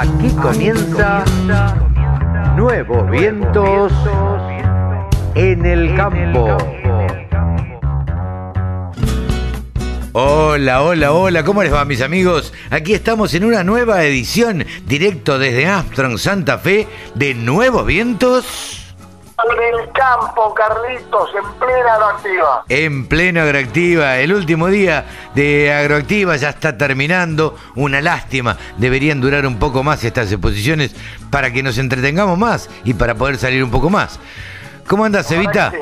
Aquí comienza Nuevos Vientos en el Campo. Hola, hola, hola, ¿cómo les va mis amigos? Aquí estamos en una nueva edición directo desde Armstrong, Santa Fe, de Nuevos Vientos. Campo, Carlitos, en plena agroactiva. En pleno agroactiva, el último día de agroactiva ya está terminando. Una lástima, deberían durar un poco más estas exposiciones para que nos entretengamos más y para poder salir un poco más. ¿Cómo andas, Evita?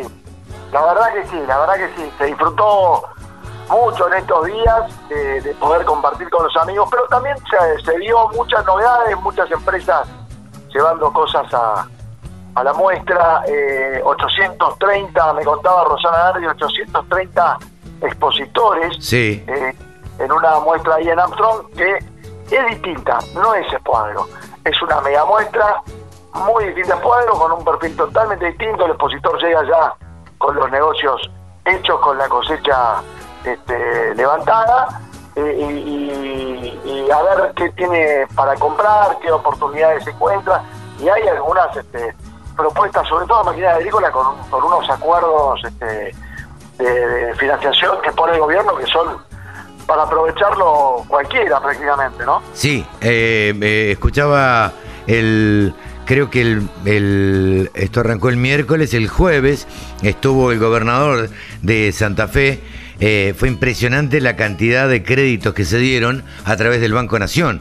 La verdad que sí, la verdad que sí. Se disfrutó mucho en estos días de, de poder compartir con los amigos, pero también se, se vio muchas novedades, muchas empresas llevando cosas a, a la muestra, eh, 830, me contaba Rosana Nardi, 830 expositores Sí. eh, en una muestra ahí en Armstrong que es distinta, no es Expoagro, es una mega muestra muy distinta a Expoagro, con un perfil totalmente distinto, el expositor llega ya con los negocios hechos, con la cosecha este, levantada, eh, y, y- y a ver qué tiene para comprar, qué oportunidades se encuentra, y hay algunas este, propuestas, sobre todo maquinaria agrícola, con, con unos acuerdos este, de, financiación que pone el gobierno que son para aprovecharlo cualquiera prácticamente, ¿no? Sí, eh, eh, escuchaba el. Creo que el, el- esto arrancó el miércoles, el jueves estuvo el gobernador de Santa Fe. eh, fue impresionante la cantidad de créditos que se dieron a través del Banco Nación.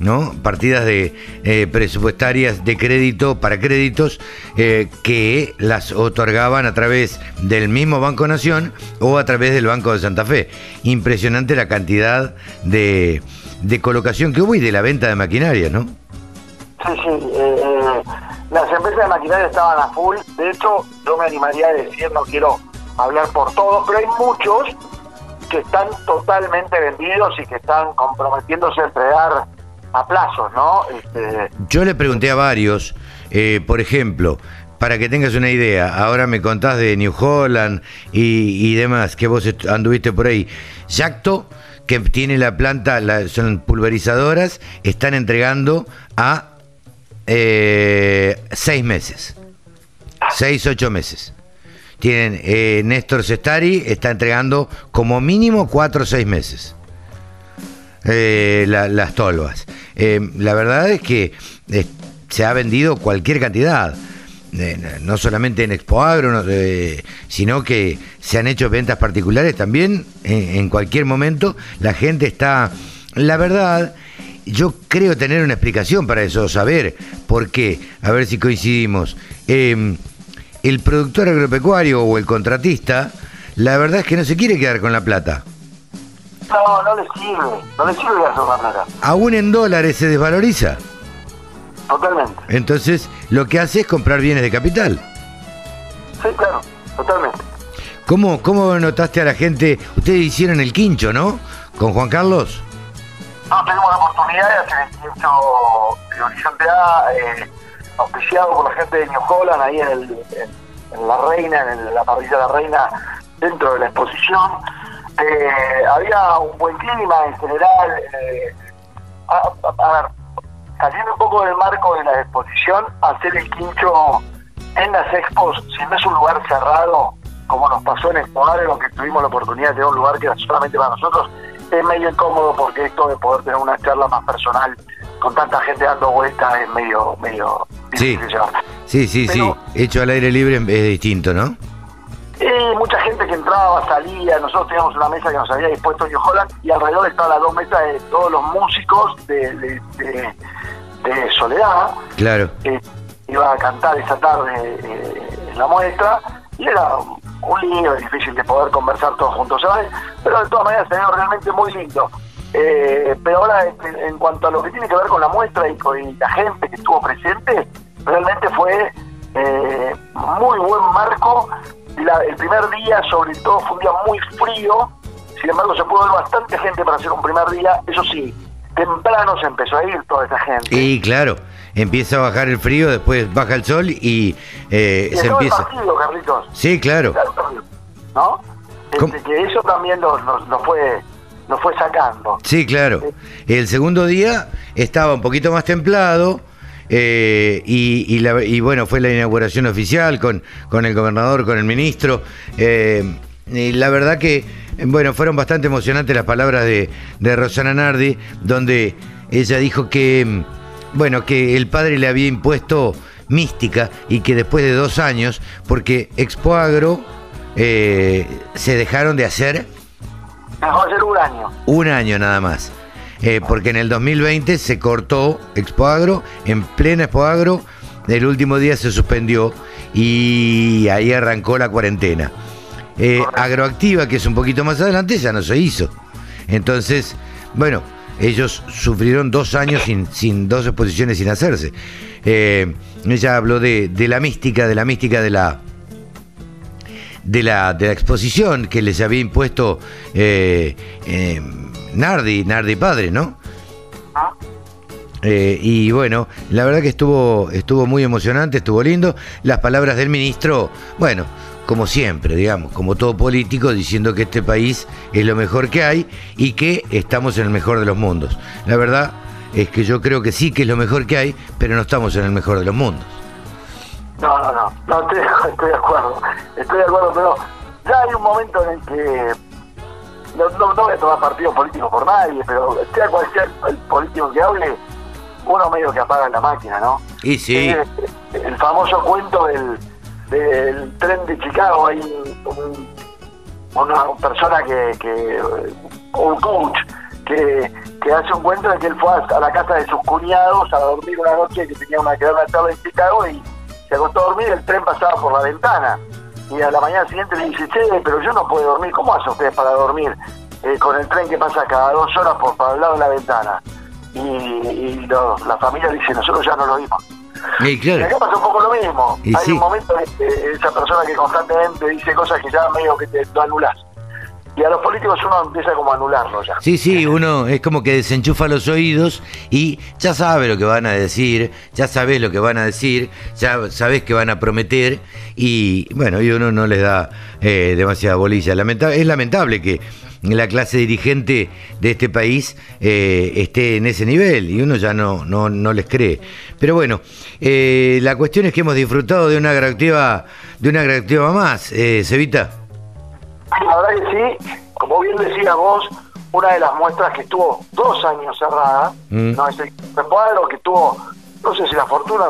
¿No? Partidas de eh, presupuestarias de crédito para créditos eh, que las otorgaban a través del mismo Banco Nación o a través del Banco de Santa Fe. Impresionante la cantidad de, colocación que hubo y de la venta de maquinaria, ¿no? Sí, sí. eh, eh, las empresas de maquinaria estaban a full. De hecho, yo me animaría a decir, no quiero hablar por todos, pero hay muchos que están totalmente vendidos y que están comprometiéndose a entregar a plazos, ¿no? Este, Yo le pregunté a varios, eh, por ejemplo, para que tengas una idea, ahora me contás de New Holland y, y demás, que vos anduviste por ahí. Yacto, que tiene la planta, la- son pulverizadoras, están entregando a eh, seis meses. Seis, ocho meses. Tienen eh, Néstor Sestari, está entregando como mínimo cuatro o seis meses eh, la- las tolvas. Eh, la verdad es que eh, se ha vendido cualquier cantidad. Eh, no solamente en Expo Agro, no, sino que se han hecho ventas particulares también en, en cualquier momento. La gente está, la verdad, yo creo tener una explicación para eso, saber por qué, a ver si coincidimos. Eh, el productor agropecuario o el contratista, la verdad es que no se quiere quedar con la plata. No, no le sirve. No le sirve hacer una plata. Aún en dólares se desvaloriza. Totalmente. Entonces, lo que hace es comprar bienes de capital. Sí, claro. Totalmente. ¿Cómo, cómo notaste a la gente? Ustedes hicieron el quincho, ¿no? Con Juan Carlos. No, tuvimos la oportunidad de hacer el quincho de Horizonte A, eh, auspiciado por la gente de New Holland, ahí en, el, en, en La Reina, en el- la parrilla de La Reina, dentro de la exposición. Eh, había un buen clima en general. eh, a, a- a ver, saliendo un poco del marco de la exposición, hacer el quincho en las expos, si no es un lugar cerrado, como nos pasó en Expo Agro, que tuvimos la oportunidad de tener un lugar que era solamente para nosotros, es medio incómodo porque esto de poder tener una charla más personal con tanta gente dando vueltas es medio, medio Sí. difícil llevar. Sí, sí, sí. Hecho al aire libre es distinto, ¿no? Y mucha gente que entraba, salía, nosotros teníamos una mesa que nos había dispuesto New Holland y alrededor estaban las dos mesas de todos los músicos de, de, de- de Soledad, Claro. que iba a cantar esa tarde eh, en la muestra y era un lío difícil de poder conversar todos juntos, ¿sabes? Pero de todas maneras se ve realmente muy lindo. Eh, pero ahora en, en cuanto a lo que tiene que ver con la muestra y con y la gente que estuvo presente, realmente fue eh, muy buen marco. La- el primer día, sobre todo, fue un día muy frío. Sin embargo, se pudo ver bastante gente para hacer un primer día. Eso sí, temprano se empezó a ir toda esa gente. Y claro, empieza a bajar el frío, después baja el sol y eh, Y se empieza. partido, Carlitos. Sí, claro. ¿No? Este, que eso también nos, nos, nos fue nos fue sacando. Sí, claro. El segundo día estaba un poquito más templado. Eh, y, y la- y bueno, fue la inauguración oficial con, con el gobernador, con el ministro. eh, y la verdad que, bueno, fueron bastante emocionantes las palabras de, de Rosana Nardi, donde ella dijo que, bueno, que el padre le había impuesto mística y que después de dos años, porque Expo Agro eh, se dejaron de hacer Dejó de ser un año. un año nada más. Eh, porque en el 2020 se cortó Expo Agro, en plena Expo Agro, el último día se suspendió y ahí arrancó la cuarentena. Eh, Agroactiva, que es un poquito más adelante, ya no se hizo. Entonces, bueno, ellos sufrieron dos años sin, dos exposiciones sin hacerse. Eh, ella habló de, la mística, de la mística de la, de la, de la exposición que les había impuesto eh, Nardi, Nardi padre, ¿no? ¿Ah? Eh, y bueno, la verdad que estuvo, estuvo muy emocionante, estuvo lindo. Las palabras del ministro, bueno, como siempre, digamos, como todo político, diciendo que este país es lo mejor que hay y que estamos en el mejor de los mundos. La verdad es que yo creo que sí que es lo mejor que hay, pero no estamos en el mejor de los mundos. No, no, no, no estoy, estoy de acuerdo, estoy de acuerdo, pero ya hay un momento en el que no, no, no voy a tomar partido político por nadie, pero sea cual sea el político que hable, uno medio que apaga la máquina, ¿no? Y sí, Eh, el famoso cuento del, del tren de Chicago, hay un- un- una persona que, que un coach que, que hace un cuento de que él fue a, la casa de sus cuñados a dormir una noche que tenía una que dar una tarde en Chicago y se acostó a dormir, el tren pasaba por la ventana y a la mañana siguiente le dice, che, pero yo no puedo dormir, ¿cómo hacen ustedes para dormir eh, con el tren que pasa cada dos horas por para el lado de la ventana? Y, y lo- la familia dice, nosotros ya no lo vimos. y Y claro. acá pasa un poco lo mismo. Y Hay sí. un momento en que esa persona que constantemente dice cosas que ya medio que te lo anulás. Y a los políticos uno empieza como a anularlo ya. Sí, sí, uno es como que desenchufa los oídos y ya sabe lo que van a decir, ya sabes lo que van a decir, ya sabes que van a prometer y bueno, y uno no les da eh, demasiada bolilla. Lamenta- es lamentable que la clase dirigente de este país eh, esté en ese nivel y uno ya no, no, no les cree. Pero bueno, eh, la cuestión es que hemos disfrutado de una atractiva, de una atractiva más, eh, Cevita. La verdad que sí, como bien decía vos, una de las muestras que estuvo dos años cerrada, Mm. no es el cuadro que tuvo, no sé si la fortuna,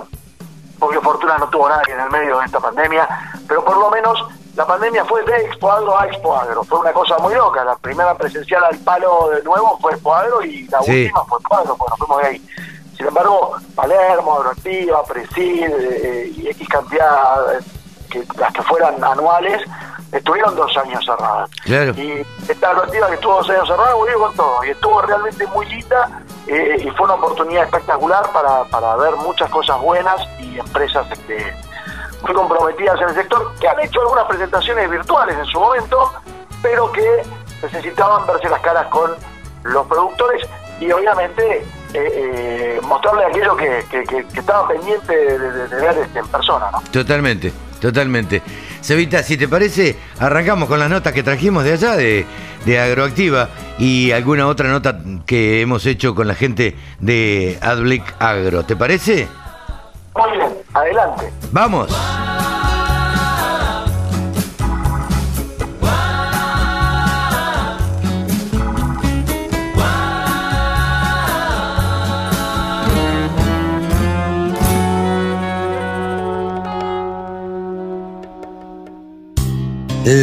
porque fortuna no tuvo nada que en el medio de esta pandemia, pero por lo menos la pandemia fue de Expo Agro a Expo Agro. Fue una cosa muy loca. La primera presencial al palo de nuevo fue Expo Agro y la Sí. última fue Expo Agro, cuando fuimos de ahí. Sin embargo, Palermo, Agroactiva, Presid eh, y X cantidad, eh, que, las que fueran anuales, estuvieron dos años cerradas. Claro. Y esta agroactiva que estuvo dos años cerrada volvió con todo. Y estuvo realmente muy linda eh, y fue una oportunidad espectacular para, para ver muchas cosas buenas y empresas este, muy comprometidas en el sector que han hecho algunas presentaciones virtuales en su momento, pero que necesitaban verse las caras con los productores y obviamente eh, eh, mostrarle aquello que, que, que- que estaba pendiente de, de- de ver este, en persona. ¿no? Totalmente, totalmente. Cevita, si te parece, arrancamos con las notas que trajimos de allá, de, de Agroactiva, y alguna otra nota que hemos hecho con la gente de Adblick Agro. ¿Te parece? Muy bien, adelante. ¡Vamos!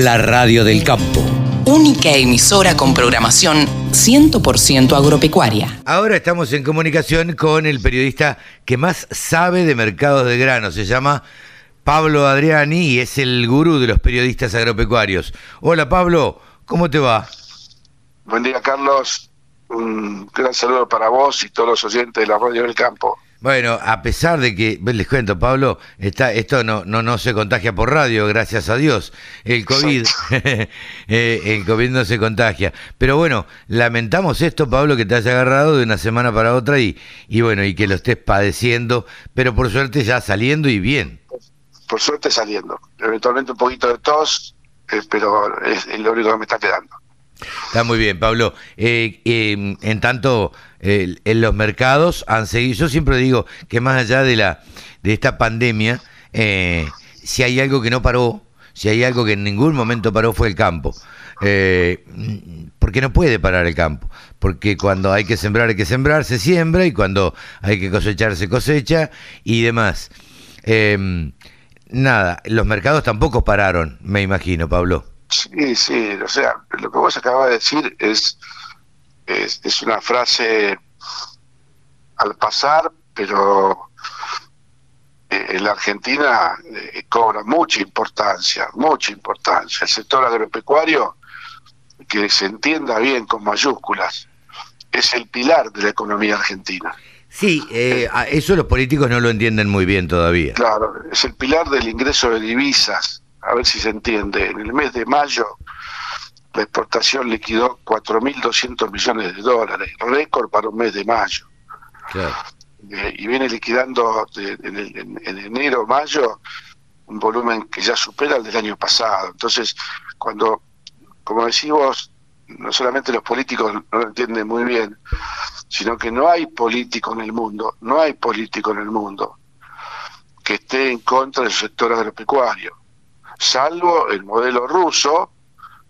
La radio del campo. Única emisora con programación 100% agropecuaria. Ahora estamos en comunicación con el periodista que más sabe de mercados de grano. Se llama Pablo Adriani y es el gurú de los periodistas agropecuarios. Hola Pablo, ¿cómo te va? Buen día, Carlos. Un gran saludo para vos y todos los oyentes de la Radio del Campo. Bueno, a pesar de que, les cuento, Pablo, está, esto no, no, no se contagia por radio, gracias a Dios. El COVID, eh, el COVID no se contagia. Pero bueno, lamentamos esto, Pablo, que te haya agarrado de una semana para otra y, y bueno, y que lo estés padeciendo, pero por suerte ya saliendo y bien. Por suerte saliendo. Eventualmente un poquito de tos, eh, pero es, es lo único que me está quedando. Está muy bien, Pablo. Eh, eh, en tanto, en los mercados han seguido. Yo siempre digo que más allá de la de esta pandemia, eh, si hay algo que no paró, si hay algo que en ningún momento paró fue el campo. Eh, porque no puede parar el campo. Porque cuando hay que sembrar, hay que sembrar, se siembra, y cuando hay que cosechar, se cosecha, y demás. Eh, nada, los mercados tampoco pararon, me imagino, Pablo. Sí, sí, o sea, lo que vos acabas de decir es, es, es una frase al pasar, pero eh, en la Argentina eh, cobra mucha importancia, mucha importancia. El sector agropecuario, que se entienda bien con mayúsculas, es el pilar de la economía argentina. Sí, eh, eso los políticos no lo entienden muy bien todavía. Claro, es el pilar del ingreso de divisas. A ver si se entiende. En el mes de mayo, la exportación liquidó 4.200 millones de dólares, récord para un mes de mayo. Claro. Eh, y viene liquidando en, en- en enero, mayo, un volumen que ya supera el del año pasado. Entonces, cuando, como decís vos, no solamente los políticos no lo entienden muy bien, sino que no hay político en el mundo, no hay político en el mundo que esté en contra del sector agropecuario, salvo el modelo ruso,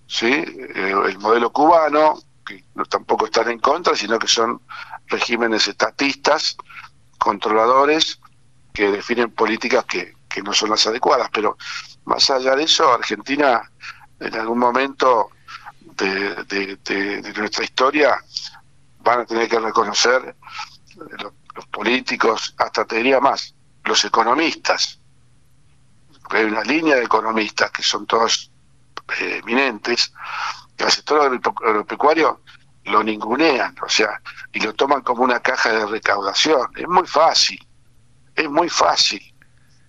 ¿sí? Eh, el modelo cubano, que no, tampoco están en contra, sino que son regímenes estatistas, controladores, que definen políticas que, que no son las adecuadas. Pero más allá de eso, Argentina en algún momento de, de- de- nuestra historia van a tener que reconocer eh, los, los políticos, hasta te diría más, los economistas, hay una línea de economistas que son todos eminentes, que al sector agrope- agropecuario lo ningunean, o sea, y lo toman como una caja de recaudación. Es muy fácil, es muy fácil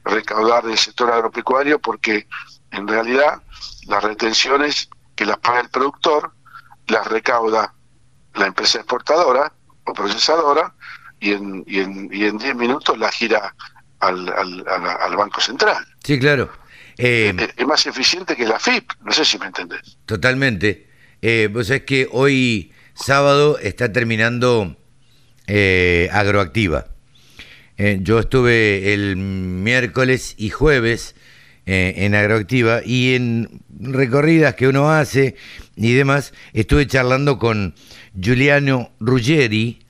recaudar del sector agropecuario porque en realidad las retenciones que las paga el productor las recauda la empresa exportadora o procesadora y en y en, y en 10 minutos la gira al, al, al- al Banco Central. Sí, claro. Eh, Es, más eficiente que la FIP, no sé si me entendés. Totalmente. Eh, vos sabés que hoy sábado está terminando eh, Agroactiva. Eh, yo estuve el miércoles y jueves en Agroactiva y en recorridas que uno hace y demás, estuve charlando con Giuliano Ruggeri,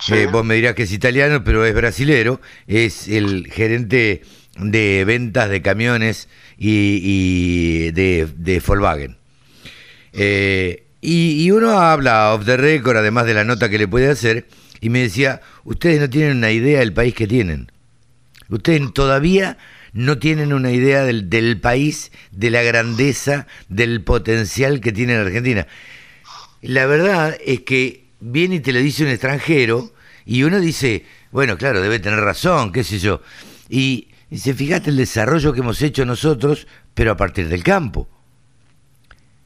Sí. vos me dirás que es italiano, pero es brasilero, es el gerente de ventas de camiones y, de, de Volkswagen. Eh, y, y uno habla off the record, además de la nota que le puede hacer, y me decía, ustedes no tienen una idea del país que tienen. Ustedes todavía no tienen una idea del, del país, de la grandeza, del potencial que tiene la Argentina. La verdad es que viene y te lo dice un extranjero y uno dice, bueno, claro, debe tener razón, qué sé yo. Y dice, fíjate el desarrollo que hemos hecho nosotros, pero a partir del campo.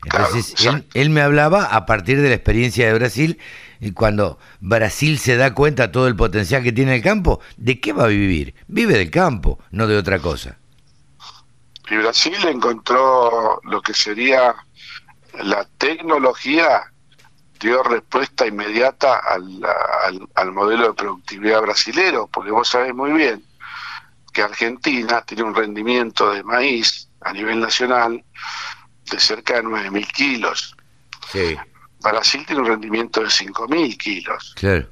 Entonces, Claro, él, él me hablaba a partir de la experiencia de Brasil, y cuando Brasil se da cuenta de todo el potencial que tiene el campo, ¿de qué va a vivir? Vive del campo, no de otra cosa. Y Brasil encontró lo que sería la tecnología, dio respuesta inmediata al, al, al modelo de productividad brasilero, porque vos sabés muy bien que Argentina tiene un rendimiento de maíz a nivel nacional de cerca de 9.000 kilos. Sí, Brasil tiene un rendimiento de 5.000 kilos. claro.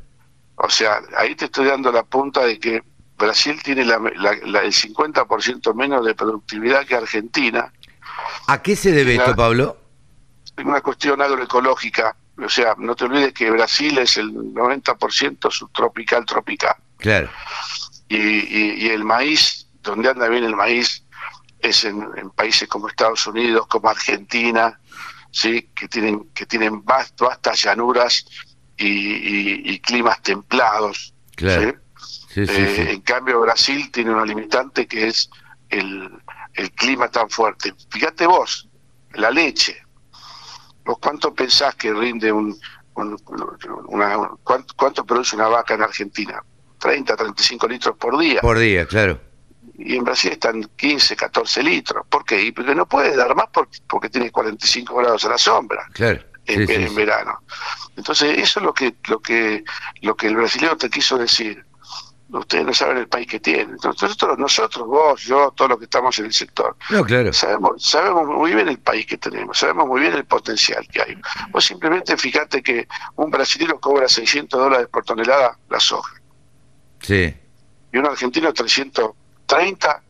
O sea, ahí te estoy dando la punta de que Brasil tiene la, la- la- el 50% menos de productividad que Argentina, ¿A qué se debe esto, Pablo? en una cuestión agroecológica. O sea, no te olvides que Brasil es el 90% subtropical tropical. Claro, Y, y- y el maíz, donde anda bien el maíz, es en, en países como Estados Unidos, como Argentina, sí, que tienen que tienen vast- vastas llanuras y, y- y climas templados. claro. ¿sí? Sí, sí, Eh. En cambio, Brasil tiene una limitante que es el, el clima tan fuerte. Fíjate vos, la leche. ¿Vos cuánto pensás que rinde un, un- una, un- cuánto, cuánto produce una vaca en Argentina? 30, 35 litros por día. Por día, claro. Y en Brasil están 15, 14 litros. ¿Por qué? Y porque no puede dar más por- porque tiene 45 grados a la sombra. Claro. en, Sí, sí, en sí. verano. Entonces, eso es lo que, lo que, lo que el brasileño te quiso decir. Ustedes no saben el país que tienen. Entonces, nosotros, nosotros, vos, yo, todos los que estamos en el sector, No, claro. sabemos, sabemos muy bien el país que tenemos, sabemos muy bien el potencial que hay. Vos simplemente fíjate que un brasileño cobra 600 dólares por tonelada la soja Sí, y un argentino 330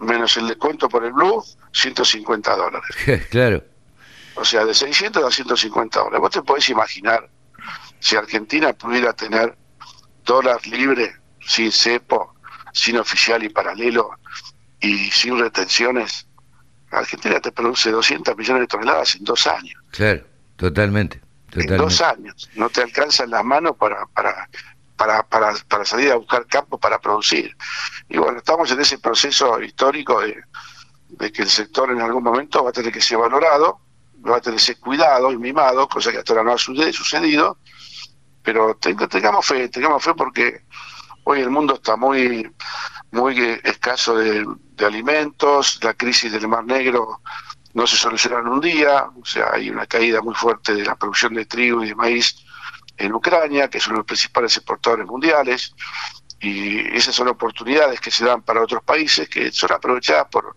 menos el descuento por el blue 150 dólares. claro. O sea, de 600 a 150 dólares. Vos te podés imaginar si Argentina pudiera tener dólar libre, sin cepo, sin oficial y paralelo y sin retenciones. Argentina te produce 200 millones de toneladas en dos años. Claro, totalmente. En totalmente. dos años. No te alcanzan las manos para, para, para, para, para salir a buscar campo para producir. Y bueno, estamos en ese proceso histórico de, de que el sector en algún momento va a tener que ser valorado, va a tener que ser cuidado y mimado, cosa que hasta ahora no ha suce- sucedido. Pero tenga- tengamos fe, tengamos fe porque hoy el mundo está muy, muy eh, escaso de, de alimentos, la crisis del Mar Negro no se soluciona en un día, o sea, hay una caída muy fuerte de la producción de trigo y de maíz en Ucrania, que son los principales exportadores mundiales, y esas son oportunidades que se dan para otros países que son aprovechadas por,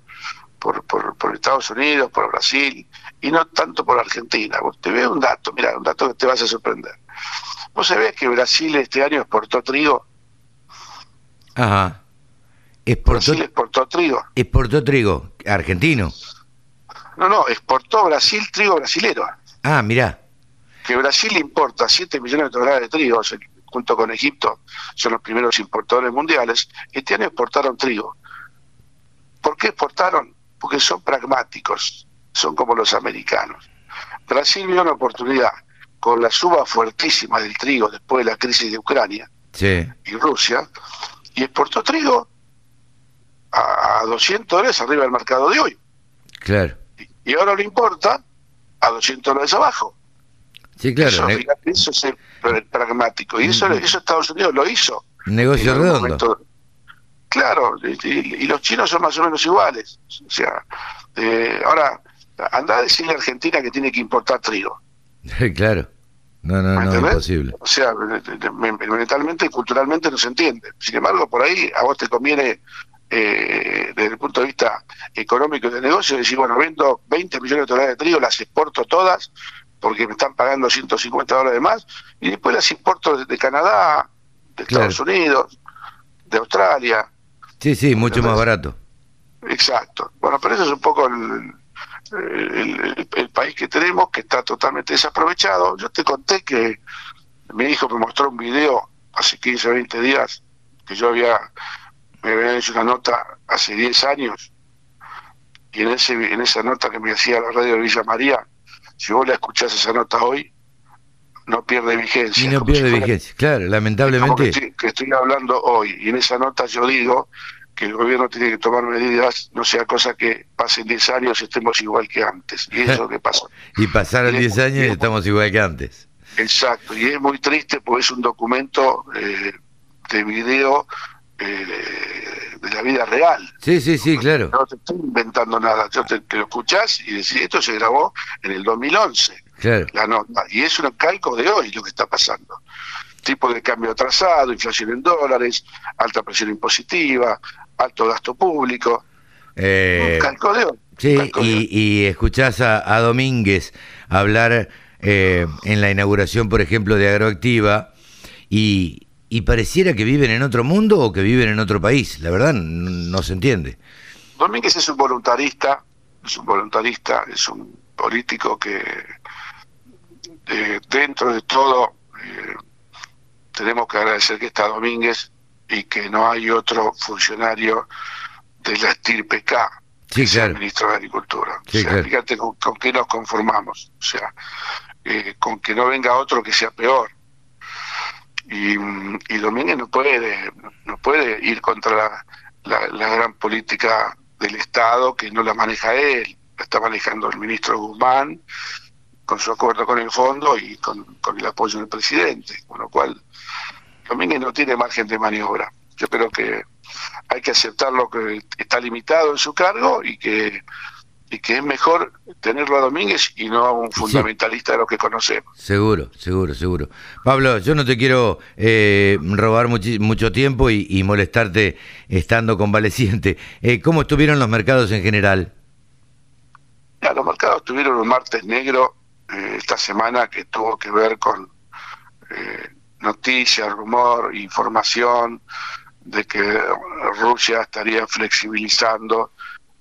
por, por, por Estados Unidos, por Brasil, y no tanto por Argentina. Vos te veo un dato, mira, un dato que te vas a sorprender. Vos sabés que Brasil este año exportó trigo, Ajá. Exportó, Brasil exportó trigo. exportó trigo argentino. No, no, exportó Brasil trigo brasilero. Ah, mirá. Que Brasil importa 7 millones de toneladas de trigo, junto con Egipto, son los primeros importadores mundiales, este año exportaron trigo. ¿Por qué exportaron? Porque son pragmáticos, son como los americanos. Brasil vio una oportunidad con la suba fuertísima del trigo después de la crisis de Ucrania Sí, y Rusia, y exportó trigo a, a 200 dólares arriba del mercado de hoy. claro. Y ahora lo importa a 200 dólares abajo. Sí, claro. Eso, es pragmático. Y eso, eso Estados Unidos lo hizo. negocio redondo. momento. Claro, y, los chinos son más o menos iguales. O sea, eh, ahora, anda a decirle a Argentina que tiene que importar trigo. claro. No, no, ¿Me no, entendés? imposible. O sea, me- me- mentalmente y culturalmente no se entiende. Sin embargo, por ahí a vos te conviene, eh, desde el punto de vista económico y de negocio, decir, bueno, vendo 20 millones de toneladas de trigo, las exporto todas, porque me están pagando 150 dólares más, y después las importo desde Canadá, de Claro. Estados Unidos, de Australia. Sí, sí, mucho más barato. Exacto. Bueno, pero eso es un poco el, el- el- el país que tenemos, que está totalmente desaprovechado. Yo te conté que mi hijo me mostró un video hace 15 o 20 días, que yo había, me había hecho una nota hace 10 años, y en, ese, en esa nota que me hacía la radio de Villa María, si vos la escuchás esa nota hoy, no pierde vigencia. Y no si pierde fuera- vigencia. Claro, como que lamentablemente. estoy, que estoy hablando hoy y en esa nota yo digo que el gobierno tiene que tomar medidas, no sea cosa que pasen 10 años y estemos igual que antes. Y eso es lo que pasó. Y pasaron y 10 años y y- estamos igual que antes. Exacto. Y es muy triste porque es un documento eh, de video eh, de la vida real. Sí, sí, sí, claro. No te estoy inventando nada. Yo te, te lo escuchás y decís, esto se grabó en el 2011 Claro. la nota. Y es un calco de hoy lo que está pasando. Tipo de cambio atrasado, inflación en dólares, alta presión impositiva, alto gasto público. Eh, un calco de hoy. Sí, de hoy. y escuchás a, a Domínguez hablar eh, en la inauguración, por ejemplo, de Agroactiva, y, y pareciera que viven en otro mundo o que viven en otro país. La verdad, no se entiende. Domínguez es un voluntarista, es un voluntarista, es un político que eh, dentro de todo eh, tenemos que agradecer que está Domínguez y que no hay otro funcionario de la estirpe K Sí, que sea claro. ministro de Agricultura. Sí, o sea, claro. fíjate con, con qué nos conformamos, o sea, eh, con que no venga otro que sea peor. Y, y Domínguez no puede, no puede ir contra la, gran política del Estado que no la maneja él, la está manejando el ministro Guzmán con su acuerdo con el fondo y con el apoyo del presidente, con lo cual Domínguez no tiene margen de maniobra. Yo creo que hay que aceptar lo que está limitado en su cargo y que y que es mejor tenerlo a Domínguez y no a un fundamentalista de lo que conocemos. Seguro, seguro, seguro. Pablo, yo no te quiero eh, robar mucho tiempo y, molestarte estando convaleciente. Eh, ¿Cómo estuvieron los mercados en general? los mercados tuvieron un martes negro eh, esta semana que tuvo que ver con noticias, rumor, información de que Rusia estaría flexibilizando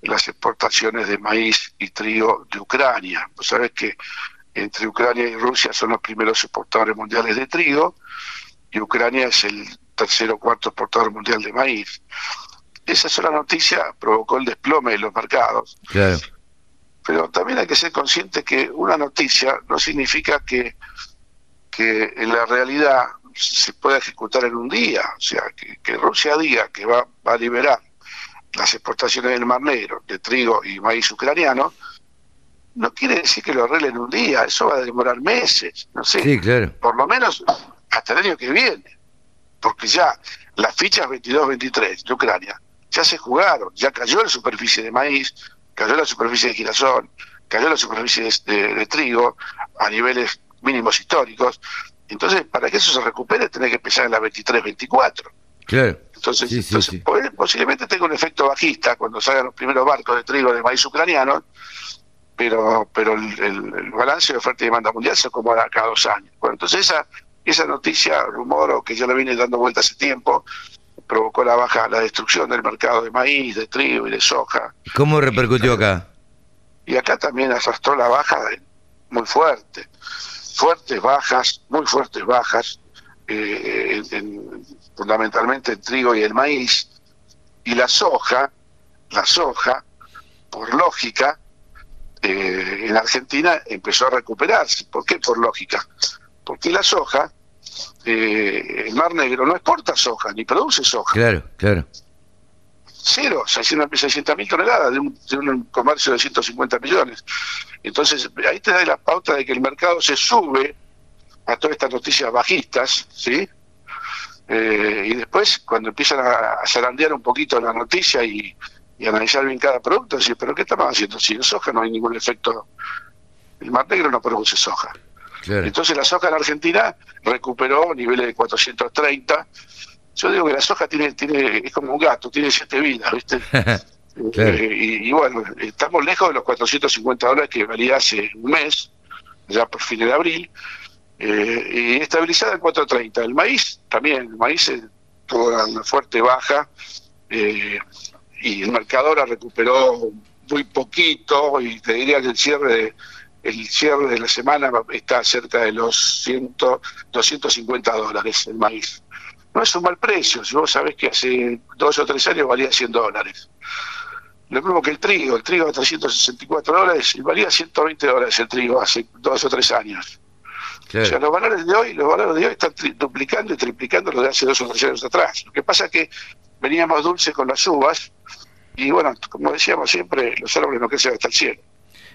las exportaciones de maíz y trigo de Ucrania. Vos sabés que entre Ucrania y Rusia son los primeros exportadores mundiales de trigo y Ucrania es el tercer o cuarto exportador mundial de maíz. Esa sola noticia provocó el desplome de los mercados. Pero también hay que ser consciente que una noticia no significa que, que en la realidad se pueda ejecutar en un día. O sea, que, que Rusia diga que va, va a liberar las exportaciones del Mar Negro de trigo y maíz ucraniano, no quiere decir que lo arreglen un día, eso va a demorar meses, no sé, por lo menos hasta el año que viene, porque ya las fichas 22-23 de Ucrania ya se jugaron, ya cayó la superficie de maíz, cayó la superficie de girasol, cayó la superficie de, trigo a niveles mínimos históricos, entonces para que eso se recupere tiene que empezar en la 23-24. Claro. Entonces, posiblemente tenga un efecto bajista cuando salgan los primeros barcos de trigo de maíz ucraniano, pero pero el, balance de oferta y demanda mundial se acomoda cada dos años. Bueno, entonces esa esa noticia, rumor o que yo le vine dando vuelta hace tiempo, provocó la baja, la destrucción del mercado de maíz, de trigo y de soja. ¿Cómo repercutió acá? Y acá también arrastró la baja muy fuerte, fuertes bajas, muy fuertes bajas, eh, fundamentalmente el trigo y el maíz, y la soja, la soja, por lógica, eh, en Argentina empezó a recuperarse. ¿Por qué por lógica? Porque la soja, eh, el Mar Negro no exporta soja, ni produce soja. Claro, claro. Cero, 600 mil toneladas de un, de un comercio de 150 millones. Entonces, ahí te da la pauta de que el mercado se sube a todas estas noticias bajistas, ¿sí? Eh, y después, cuando empiezan a, zarandear un poquito la noticia y, analizar bien cada producto, decir, ¿pero qué estamos haciendo? Si en soja no hay ningún efecto, el mar negro no produce soja. Entonces la soja en Argentina recuperó niveles de 430. Yo digo que la soja tiene, tiene es como un gato, tiene siete vidas, ¿viste? Eh, y, y, bueno, estamos lejos de los 450 dólares que valía hace un mes, ya por fin de abril, eh, y estabilizada en 4.30. El maíz también, el maíz tuvo una fuerte baja eh, y el mercado ahora recuperó muy poquito y te diría que el cierre de, el cierre de la semana está cerca de los 100, 250 dólares el maíz. No es un mal precio, si vos sabés que hace dos o tres años valía 100 dólares. Lo mismo que el trigo, el trigo a 364 dólares y valía 120 dólares el trigo hace dos o tres años. O sea, los valores de hoy, los valores de hoy están duplicando y triplicando lo de hace dos o tres años atrás. Lo que pasa es que veníamos dulce con las uvas y bueno, como decíamos siempre, los árboles no crecen hasta el cielo.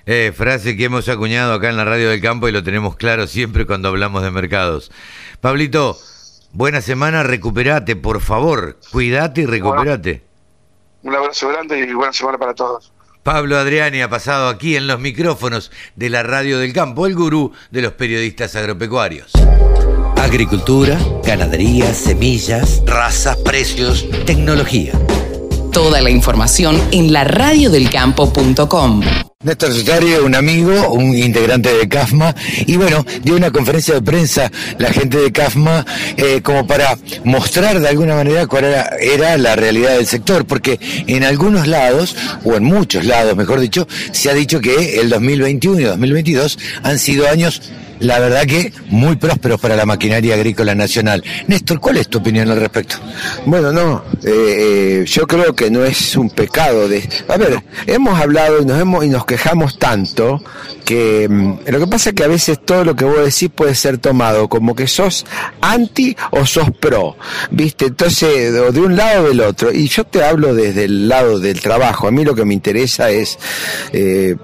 Eh, frase que hemos acuñado acá en la radio del campo y lo tenemos claro siempre cuando hablamos de mercados. Pablito, buena semana, recuperate, por favor, cuídate y recuperate. un abrazo grande y buena semana para todos. Pablo Adriani ha pasado aquí en los micrófonos de la Radio del Campo, el gurú de los periodistas agropecuarios. Agricultura, ganadería, semillas, razas, precios, tecnología. Toda la información en la laradiodelcampo.com. Néstor Cesario, un amigo, un integrante de CAFMA, y bueno, dio una conferencia de prensa la gente de CAFMA eh, como para mostrar de alguna manera cuál era, era, la realidad del sector, porque en algunos lados, o en muchos lados, mejor dicho, se ha dicho que el 2021 y 2022 han sido años la verdad que muy prósperos para la maquinaria agrícola nacional. Néstor, ¿cuál es tu opinión al respecto? Bueno, no, eh, eh, yo creo que no es un pecado de... A ver, hemos hablado y nos, hemos, y nos quejamos tanto que mm, lo que pasa es que a veces todo lo que vos decís puede ser tomado como que sos anti o sos pro, ¿viste? Entonces, de un lado o del otro. Y yo te hablo desde el lado del trabajo. A mí lo que me interesa es... Eh,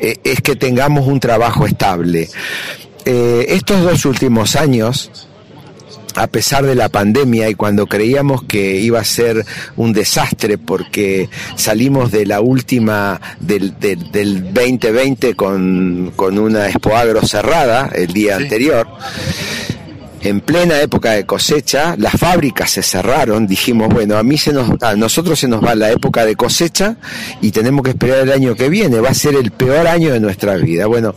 eh, es que tengamos un trabajo estable. Eh, estos dos últimos años a pesar de la pandemia y cuando creíamos que iba a ser un desastre porque salimos de la última del, del, del 2020 con, con una Expoagro cerrada el día anterior, en plena época de cosecha, las fábricas se cerraron, dijimos, bueno, a mí se nos, a nosotros se nos va la época de cosecha y tenemos que esperar el año que viene, va a ser el peor año de nuestra vida. Bueno,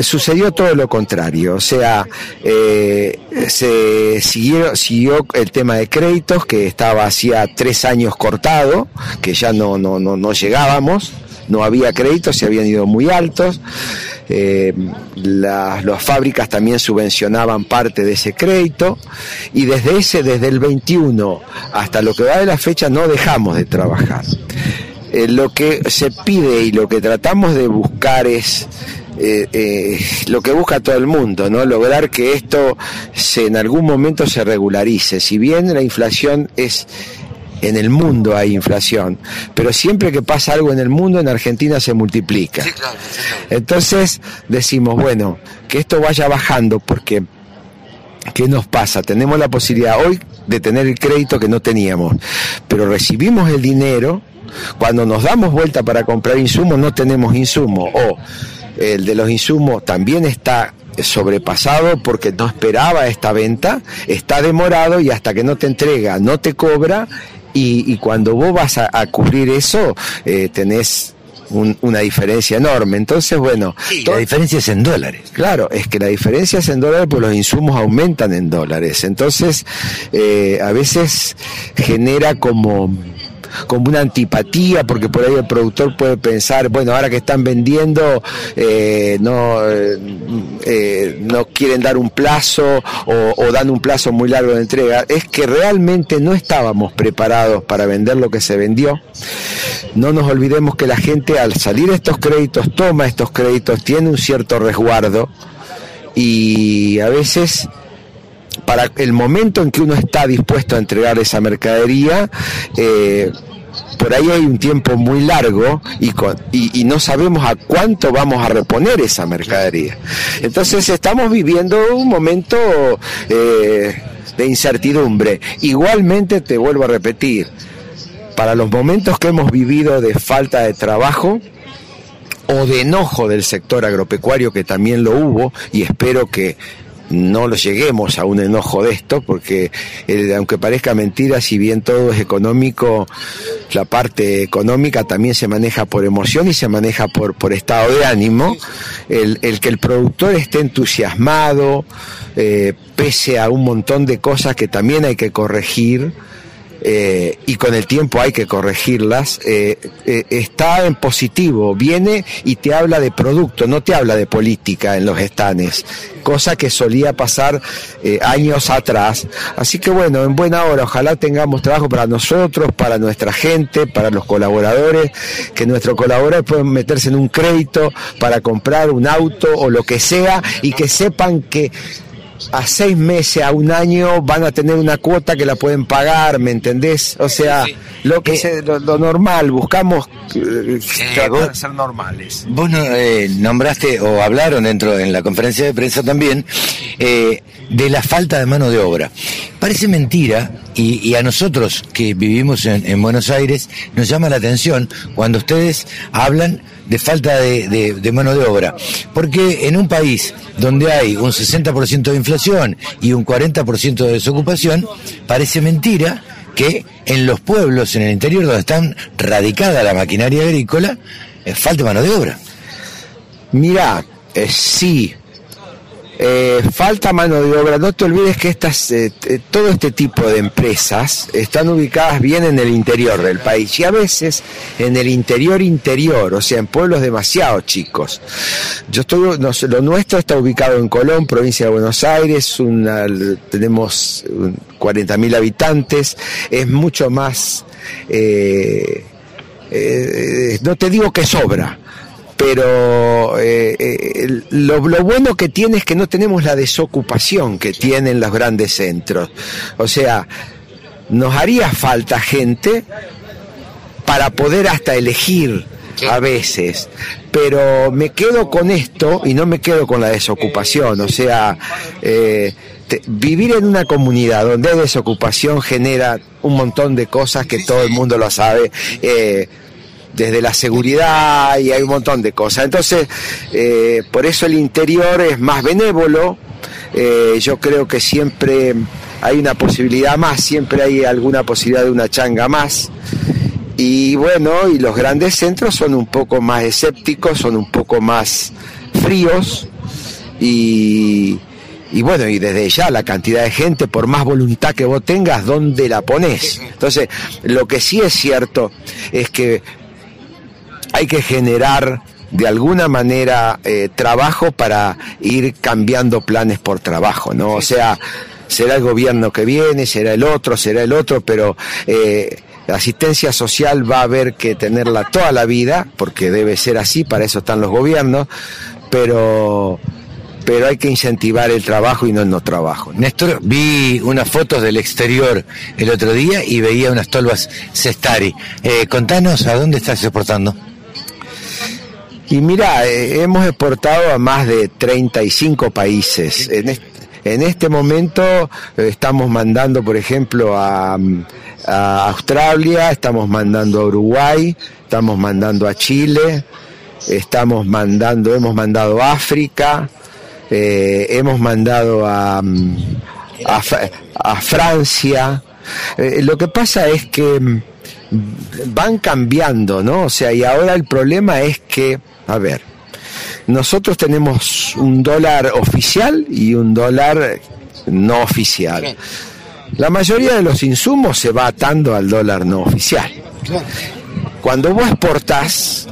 sucedió todo lo contrario, o sea, eh, se siguió, siguió el tema de créditos que estaba hacía tres años cortado, que ya no, no, no, no llegábamos, no había créditos, se habían ido muy altos, eh, las, fábricas también subvencionaban parte de ese crédito y desde ese, desde el 21 hasta lo que va de la fecha no dejamos de trabajar. Eh, lo que se pide y lo que tratamos de buscar es eh, eh, lo que busca todo el mundo, ¿no? Lograr que esto se, en algún momento se regularice. Si bien la inflación es en el mundo hay inflación, pero siempre que pasa algo en el mundo, en Argentina se multiplica. Entonces decimos, bueno, que esto vaya bajando porque ¿qué nos pasa? Tenemos la posibilidad hoy de tener el crédito que no teníamos, pero recibimos el dinero, cuando nos damos vuelta para comprar insumos no tenemos insumo o el de los insumos también está sobrepasado porque no esperaba esta venta, está demorado y hasta que no te entrega no te cobra y, y cuando vos vas a, a cubrir eso eh, tenés un, una diferencia enorme. Entonces, bueno, Sí, la diferencia es en dólares. Claro, es que la diferencia es en dólares, pues los insumos aumentan en dólares. Entonces, eh, a veces genera como como una antipatía, porque por ahí el productor puede pensar, bueno, ahora que están vendiendo, eh, no, eh, eh, no quieren dar un plazo o, o dan un plazo muy largo de entrega. Es que realmente no estábamos preparados para vender lo que se vendió. No nos olvidemos que la gente al salir estos créditos toma estos créditos, tiene un cierto resguardo y a veces para el momento en que uno está dispuesto a entregar esa mercadería, eh, por ahí hay un tiempo muy largo y, con- y, no sabemos a cuánto vamos a reponer esa mercadería. Entonces estamos viviendo un momento eh, de incertidumbre. Igualmente te vuelvo a repetir, para los momentos que hemos vivido de falta de trabajo, o de enojo del sector agropecuario, que también lo hubo, y espero que no lo lleguemos a un enojo de esto, porque eh, aunque parezca mentira, si bien todo es económico, la parte económica también se maneja por emoción y se maneja por, por estado de ánimo. El, que el productor esté entusiasmado, eh, pese a un montón de cosas que también hay que corregir, eh, y con el tiempo hay que corregirlas, eh, eh, está en positivo, viene y te habla de producto, no te habla de política en los estanes, cosa que solía pasar eh, años atrás. Así que bueno, en buena hora, ojalá tengamos trabajo para nosotros, para nuestra gente, para los colaboradores, que nuestros colaboradores puedan meterse en un crédito para comprar un auto o lo que sea y que sepan que a seis meses, a un año, van a tener una cuota que la pueden pagar, ¿me entendés? O sea, lo que se- lo, lo normal, buscamos eh, vos- de ser normales. Vos no, eh, nombraste o hablaron dentro en la conferencia de prensa también eh, de la falta de mano de obra. Parece mentira y, y a nosotros que vivimos en, en Buenos Aires nos llama la atención cuando ustedes hablan de falta de, mano de obra. Porque en un país donde hay un 60% de inflación y un 40% de desocupación, parece mentira que en los pueblos, en el interior donde están radicada la maquinaria agrícola, eh, falte mano de obra. Mira, eh, sí, eh, falta mano de obra. No te olvides que estas, eh, t- todo este tipo de empresas están ubicadas bien en el interior del país y a veces en el interior interior, o sea, en pueblos demasiado chicos. Yo estoy, no lo nuestro está ubicado en Colón, provincia de Buenos Aires, una- tenemos 40.000 habitantes, es mucho más, eh, eh, no te digo que sobra, pero eh, eh, lo, lo bueno que tiene es que no tenemos la desocupación que tienen los grandes centros. O sea, nos haría falta gente para poder hasta elegir a veces, pero me quedo con esto y no me quedo con la desocupación. O sea, eh, vivir en una comunidad donde hay desocupación genera un montón de cosas que todo el mundo lo sabe. Desde la seguridad y hay un montón de cosas. Entonces, eh, por eso el interior es más benévolo. Eh, yo creo que siempre hay una posibilidad más, siempre hay alguna posibilidad de una changa más. Y bueno, y los grandes centros son un poco más escépticos, son un poco más fríos y, y bueno, y desde ya la cantidad de gente, por más voluntad que vos tengas, ¿dónde la pones? Entonces, lo que sí es cierto es que hay que generar de alguna manera eh, trabajo para ir cambiando planes por trabajo, ¿no? O sea, será el gobierno que viene, será el otro, será el otro, pero eh, la asistencia social va a haber que tenerla toda la vida, porque debe ser así, para eso están los gobiernos, pero pero hay que incentivar el trabajo y no el no trabajo. Néstor, vi unas fotos del exterior el otro día y veía unas tolvas Cestari. Eh, contanos, ¿a dónde estás exportando? Y mira, eh, hemos exportado a más de 35 países. En, en este momento eh, estamos mandando, por ejemplo, a, a Australia, estamos mandando a Uruguay, estamos mandando a Chile, estamos mandando, hemos mandado a África, eh, hemos mandado a, mm, a, Francia. Eh, lo que pasa es que mm, van cambiando, ¿no? O sea, y ahora el problema es que, a ver, nosotros tenemos un dólar oficial y un dólar no oficial. La mayoría de los insumos se va atando al dólar no oficial. Cuando vos exportás,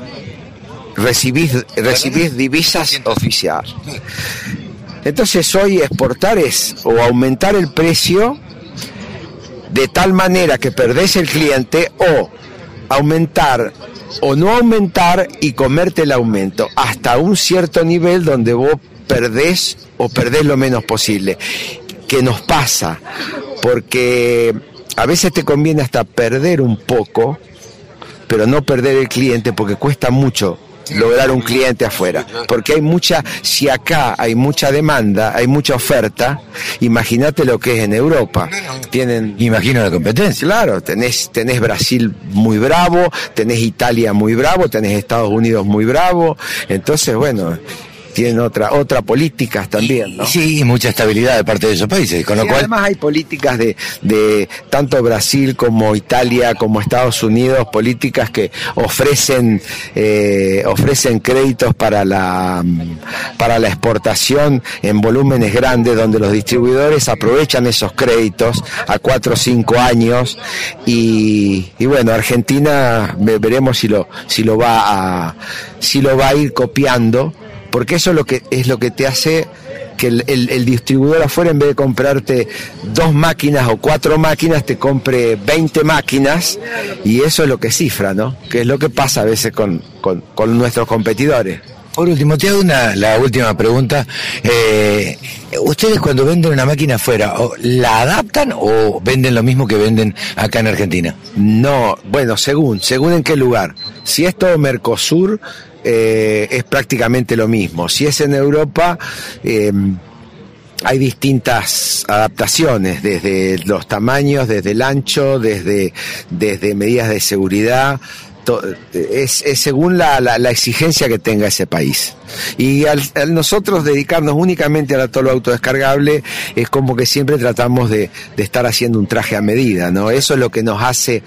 recibís, recibís divisas oficiales. Entonces hoy exportar es o aumentar el precio de tal manera que perdés el cliente o aumentar o no aumentar y comerte el aumento hasta un cierto nivel donde vos perdés o perdés lo menos posible. ¿Qué nos pasa? Porque a veces te conviene hasta perder un poco, pero no perder el cliente porque cuesta mucho lograr un cliente afuera. Porque hay mucha, si acá hay mucha demanda, hay mucha oferta, imagínate lo que es en Europa. Tienen. Imagino la competencia. Claro, tenés, tenés Brasil muy bravo, tenés Italia muy bravo, tenés Estados Unidos muy bravo. Entonces, bueno, tienen otra otra políticas también, ¿no? Sí, mucha estabilidad de parte de esos países, con lo cual además hay políticas de, de tanto Brasil como Italia como Estados Unidos, políticas que ofrecen eh, ofrecen créditos para la para la exportación en volúmenes grandes donde los distribuidores aprovechan esos créditos a cuatro o cinco años y, y bueno Argentina veremos si lo si lo va a si lo va a ir copiando porque eso es lo que, es lo que te hace que el, distribuidor afuera en vez de comprarte dos máquinas o cuatro máquinas te compre 20 máquinas y eso es lo que cifra, ¿no? Que es lo que pasa a veces con, nuestros competidores. Por último, te hago una, la última pregunta. Eh, ¿Ustedes cuando venden una máquina afuera, la adaptan o venden lo mismo que venden acá en Argentina? No, bueno, según, según en qué lugar. Si es todo Mercosur, eh, es prácticamente lo mismo. Si es en Europa, eh, hay distintas adaptaciones, desde los tamaños, desde el ancho, desde, desde medidas de seguridad. Es, según la, la, exigencia que tenga ese país. Y al, nosotros dedicarnos únicamente a la lo autodescargable, es como que siempre tratamos de, de estar haciendo un traje a medida, ¿no? Eso es lo que nos hace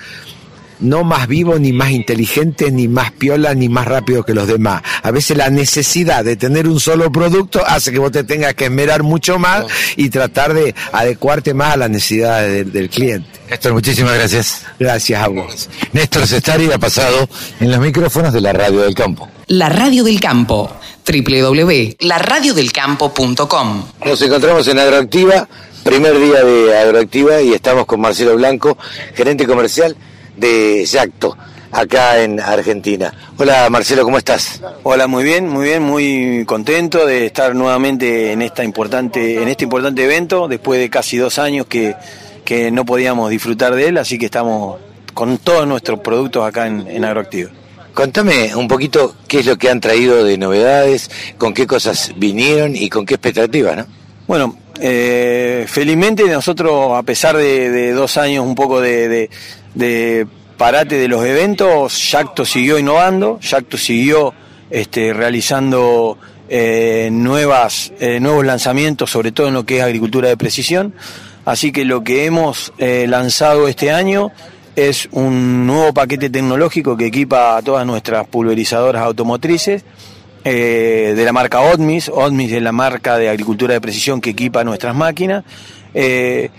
no más vivo, ni más inteligente, ni más piola, ni más rápido que los demás. A veces la necesidad de tener un solo producto hace que vos te tengas que esmerar mucho más y tratar de adecuarte más a las necesidades del, cliente. Néstor, muchísimas gracias. Gracias a vos. Néstor Cestari ha pasado en los micrófonos de la Radio del Campo. La Radio del Campo, www.laradiodelcampo.com. Nos encontramos en Agroactiva, primer día de Agroactiva y estamos con Marcelo Blanco, gerente comercial de Yacto acá en Argentina. Hola Marcelo, ¿cómo estás? Hola, muy bien, muy bien, muy contento de estar nuevamente en esta importante, en este importante evento, después de casi dos años que, que no podíamos disfrutar de él, así que estamos con todos nuestros productos acá en, en Agroactivo. Contame un poquito qué es lo que han traído de novedades, con qué cosas vinieron y con qué expectativas, ¿no? Bueno, eh, felizmente nosotros, a pesar de, dos años un poco de, parate de los eventos, Yacto siguió innovando, Yacto siguió este, realizando eh, nuevas, eh, nuevos lanzamientos, sobre todo en lo que es agricultura de precisión. Así que lo que hemos lanzado este año es un nuevo paquete tecnológico que equipa a todas nuestras pulverizadoras automotrices eh, de la marca Odmis. Odmis es la marca de agricultura de precisión que equipa nuestras máquinas, eh,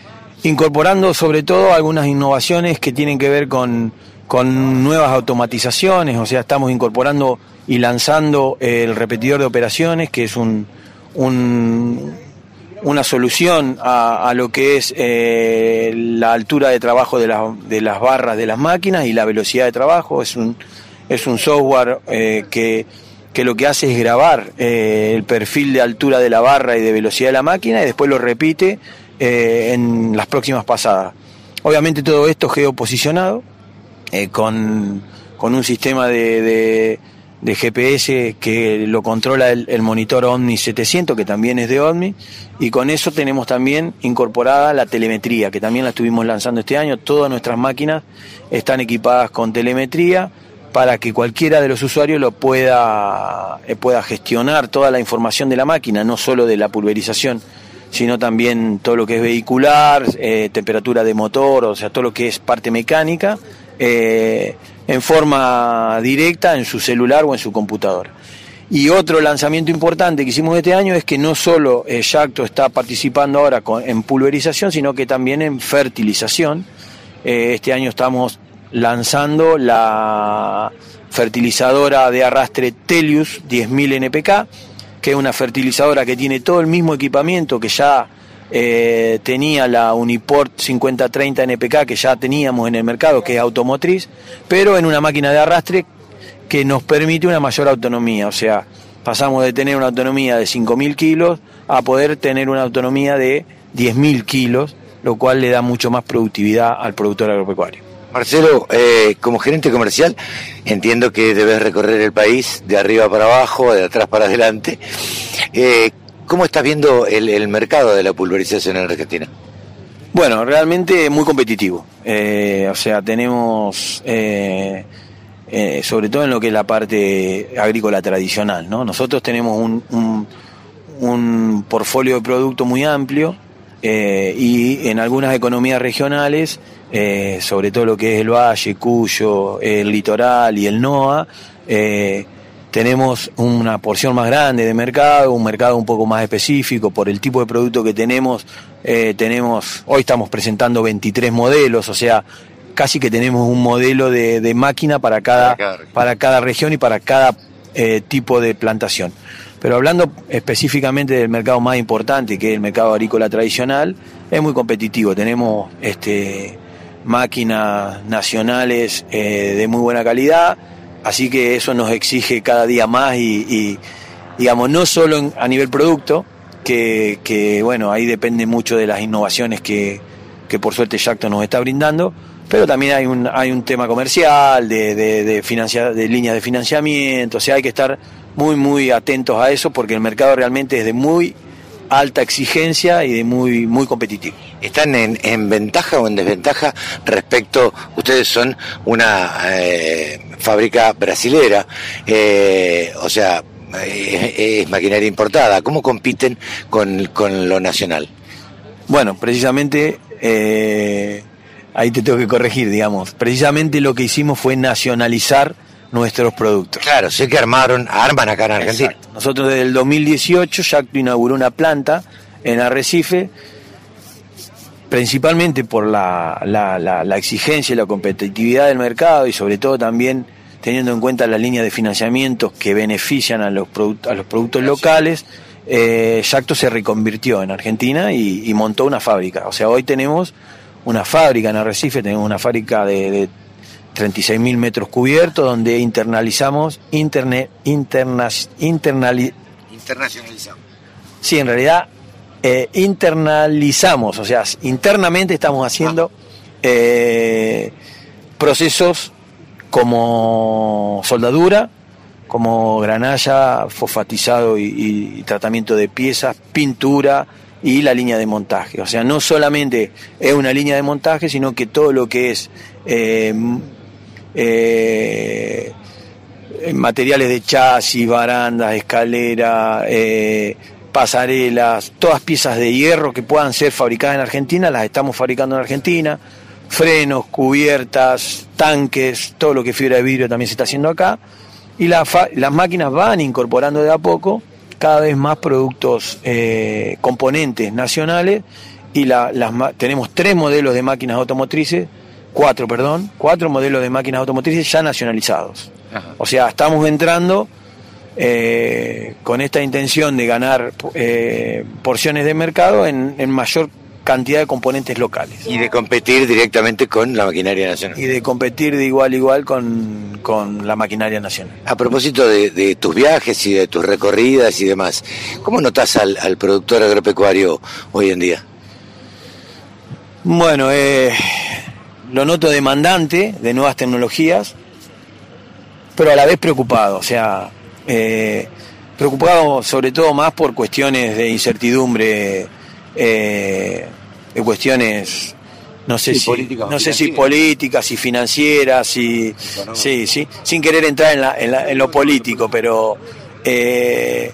incorporando sobre todo algunas innovaciones que tienen que ver con, nuevas automatizaciones, o sea, estamos incorporando y lanzando el repetidor de operaciones, que es un, una solución a, lo que es eh, la altura de trabajo de, de, las barras de las máquinas y la velocidad de trabajo. Es un, es un software que que lo que hace es grabar eh, el perfil de altura de la barra y de velocidad de la máquina y después lo repite eh, en las próximas pasadas. Obviamente todo esto geoposicionado eh, con, con, un sistema de, de, GPS que lo controla el, monitor Omni 700 que también es de Omni y con eso tenemos también incorporada la telemetría que también la estuvimos lanzando este año. Todas nuestras máquinas están equipadas con telemetría para que cualquiera de los usuarios lo pueda, eh, pueda gestionar toda la información de la máquina, no solo de la pulverización, sino también todo lo que es vehicular, eh, temperatura de motor, o sea, todo lo que es parte mecánica, eh, en forma directa en su celular o en su computadora. Y otro lanzamiento importante que hicimos este año es que no solo Yacto está participando ahora en pulverización, sino que también en fertilización. este año estamos lanzando la fertilizadora de arrastre Telius 10.000 NPK, que es una fertilizadora que tiene todo el mismo equipamiento que ya eh, tenía la Uniport 5030 NPK que ya teníamos en el mercado, que es automotriz, pero en una máquina de arrastre que nos permite una mayor autonomía, o sea, pasamos de tener una autonomía de 5.000 kilos a poder tener una autonomía de 10.000 kilos, lo cual le da mucho más productividad al productor agropecuario. Marcelo, eh, como gerente comercial, entiendo que debes recorrer el país de arriba para abajo, de atrás para adelante. Eh, ¿Cómo estás viendo el, mercado de la pulverización en Argentina? Bueno, realmente muy competitivo. Eh, o sea, tenemos, sobre todo en lo que es la parte agrícola tradicional, ¿no? Nosotros tenemos un, un portfolio de producto muy amplio y en algunas economías regionales eh, sobre todo lo que es el Valle, Cuyo, el Litoral y el NOA, eh, tenemos una porción más grande de mercado, un mercado un poco más específico por el tipo de producto que tenemos. Eh, tenemos hoy estamos presentando 23 modelos, o sea, casi que tenemos un modelo de, máquina para cada, para cada región y para cada tipo de plantación. Pero hablando específicamente del mercado más importante, que es el mercado agrícola tradicional, es muy competitivo. Tenemos este, máquinas nacionales eh, de muy buena calidad, así que eso nos exige cada día más y, digamos, no solo a nivel producto, que, bueno, ahí depende mucho de las innovaciones que, que por suerte Jacto nos está brindando, pero también hay un, hay un tema comercial, de, de, de, de líneas de financiamiento, o sea, hay que estar muy, muy atentos a eso porque el mercado realmente es de muy alta exigencia y de muy, muy competitivo. ¿Están en, ventaja o en desventaja respecto, ustedes son una eh, fábrica brasilera, eh, o sea, es, maquinaria importada, ¿cómo compiten con, con lo nacional? Bueno, precisamente... Eh, ahí te tengo que corregir, digamos. Precisamente lo que hicimos fue nacionalizar nuestros productos. Claro, sé que armaron, arman acá en Argentina. Nosotros desde el 2018 ya inauguró una planta en Arrecife, principalmente por la, la, exigencia y la competitividad del mercado y sobre todo también teniendo en cuenta la línea de financiamiento que benefician a los, a los productos locales, eh, Yacto se reconvirtió en Argentina y, montó una fábrica. O sea, hoy tenemos una fábrica en Arrecife, tenemos una fábrica de 36.000 metros cubiertos, donde internalizamos, interne, internacionalizamos. Sí, en realidad eh, internalizamos, o sea, internamente estamos haciendo eh, procesos como soldadura, como granalla, fosfatizado y, tratamiento de piezas, pintura, y la línea de montaje. O sea, no solamente es una línea de montaje, sino que todo lo que es eh, eh, materiales de chasis, barandas, escalera, eh, pasarelas, todas piezas de hierro que puedan ser fabricadas en Argentina, las estamos fabricando en Argentina. Frenos, cubiertas, tanques, todo lo que fibra de vidrio también se está haciendo acá. Y las máquinas van incorporando de a poco cada vez más productos, eh, componentes nacionales. Y tenemos tres modelos de máquinas automotrices, cuatro, perdón, cuatro modelos de máquinas automotrices ya nacionalizados. O sea, estamos entrando eh, con esta intención de ganar eh, porciones de mercado en, mayor cantidad de componentes locales. Y de competir directamente con la maquinaria nacional. Y de competir de igual a igual con, con la maquinaria nacional. A propósito de, tus viajes y de tus recorridas y demás, ¿cómo notas al, al productor agropecuario hoy en día? Bueno, eh, lo noto demandante de nuevas tecnologías, pero a la vez preocupado. O sea, eh, preocupado sobre todo más por cuestiones de incertidumbre, eh, de cuestiones, no sé si, no sé si políticas y financieras, sí, sí, sin querer entrar en, lo político, pero eh,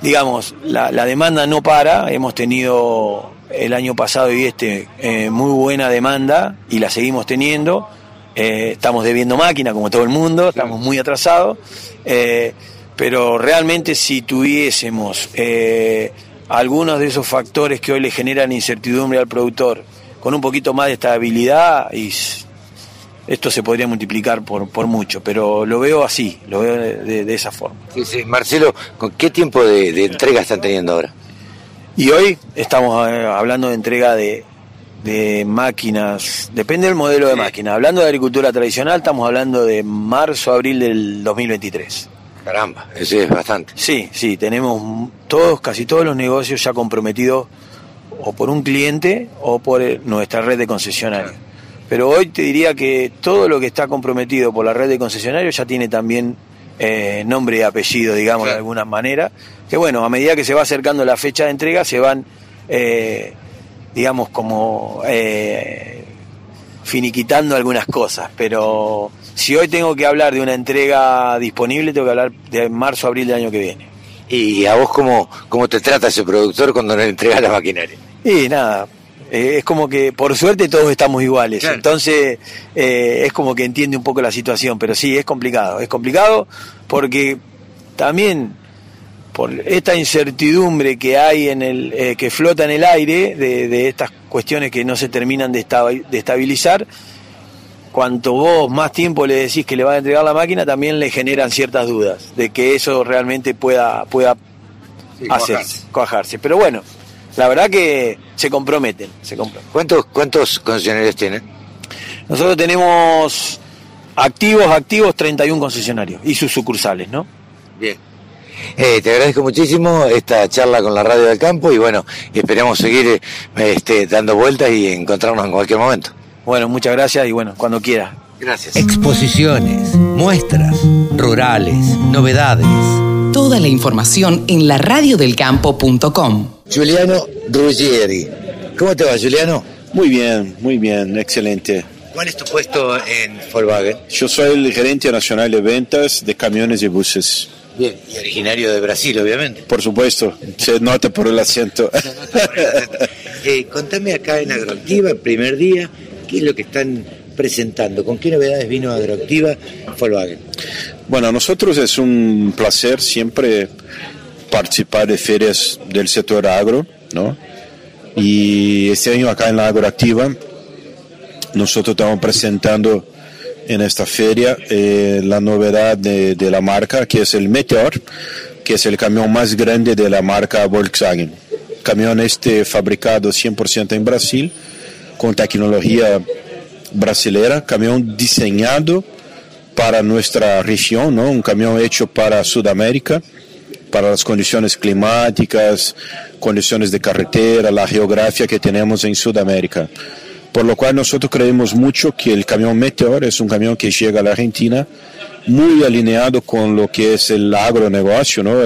digamos, la, demanda no para, hemos tenido el año pasado y este muy buena demanda y la seguimos teniendo. estamos debiendo máquina como todo el mundo, estamos muy atrasados pero realmente si tuviésemos eh, algunos de esos factores que hoy le generan incertidumbre al productor, con un poquito más de estabilidad, y esto se podría multiplicar por, por mucho, pero lo veo así, lo veo de, esa forma. Marcelo, ¿con qué tiempo de, entrega están teniendo ahora? Y hoy estamos eh, hablando de entrega de, máquinas, depende del modelo de máquina. Hablando de agricultura tradicional, estamos hablando de marzo, abril del 2023. Caramba, ese es bastante. Sí, sí, tenemos todos, casi todos los negocios ya comprometidos o por un cliente o por eh, nuestra red de concesionarios. Pero hoy te diría que todo lo que está comprometido por la red de concesionarios ya tiene también eh, nombre y apellido, digamos, de alguna manera. Que bueno, a medida que se va acercando la fecha de entrega, se van, eh, digamos, como finiquitando algunas cosas. Pero si hoy tengo que hablar de una entrega disponible, tengo que hablar de marzo, abril del año que viene. ¿Y a vos cómo, cómo te trata ese productor cuando le entrega la maquinaria? Y nada, eh, es como que por suerte todos estamos iguales, entonces eh, es como que entiende un poco la situación, pero sí, es complicado, es complicado porque también por esta incertidumbre que hay en el eh, que flota en el aire de, de, estas cuestiones que no se terminan de, de estabilizar cuanto vos más tiempo le decís que le va a entregar la máquina, también le generan ciertas dudas de que eso realmente pueda, pueda hacerse, cuajarse. Pero bueno, la verdad que se comprometen, se ¿Cuántos, ¿Cuántos concesionarios tienen? Nosotros tenemos activos, activos 31 concesionarios y sus sucursales, ¿no? Bien. Eh, te agradezco muchísimo esta charla con la Radio del Campo y bueno, esperamos seguir este, dando vueltas y encontrarnos en cualquier momento. Bueno, muchas gracias y bueno, cuando quiera. Gracias. Exposiciones, muestras, rurales, novedades. Toda la información en laradiodelcampo.com. Juliano Ruggieri. ¿Cómo te va, Juliano? Muy bien, muy bien, excelente. ¿Cuál es tu puesto en Volkswagen? Yo soy el gerente nacional de ventas de camiones y buses. Bien, y originario de Brasil, obviamente. Por supuesto, se nota por el acento. Eh, contame acá en Agroactiva, el primer día, ¿Qué es lo que están presentando? ¿Con qué novedades vino Agroactiva Volkswagen? Bueno, a nosotros es un placer siempre participar de ferias del sector agro, ¿no? Y este año acá en la Agroactiva nosotros estamos presentando en esta feria eh, la novedad de, de, la marca, que es el Meteor, que es el camión más grande de la marca Volkswagen. Camión este fabricado 100% en Brasil con tecnología brasileña, camión diseñado para nuestra región, ¿no? un camión hecho para Sudamérica, para las condiciones climáticas, condiciones de carretera, la geografía que tenemos en Sudamérica. Por lo cual nosotros creemos mucho que el camión Meteor es un camión que llega a la Argentina muy alineado con lo que es el agronegocio, ¿no?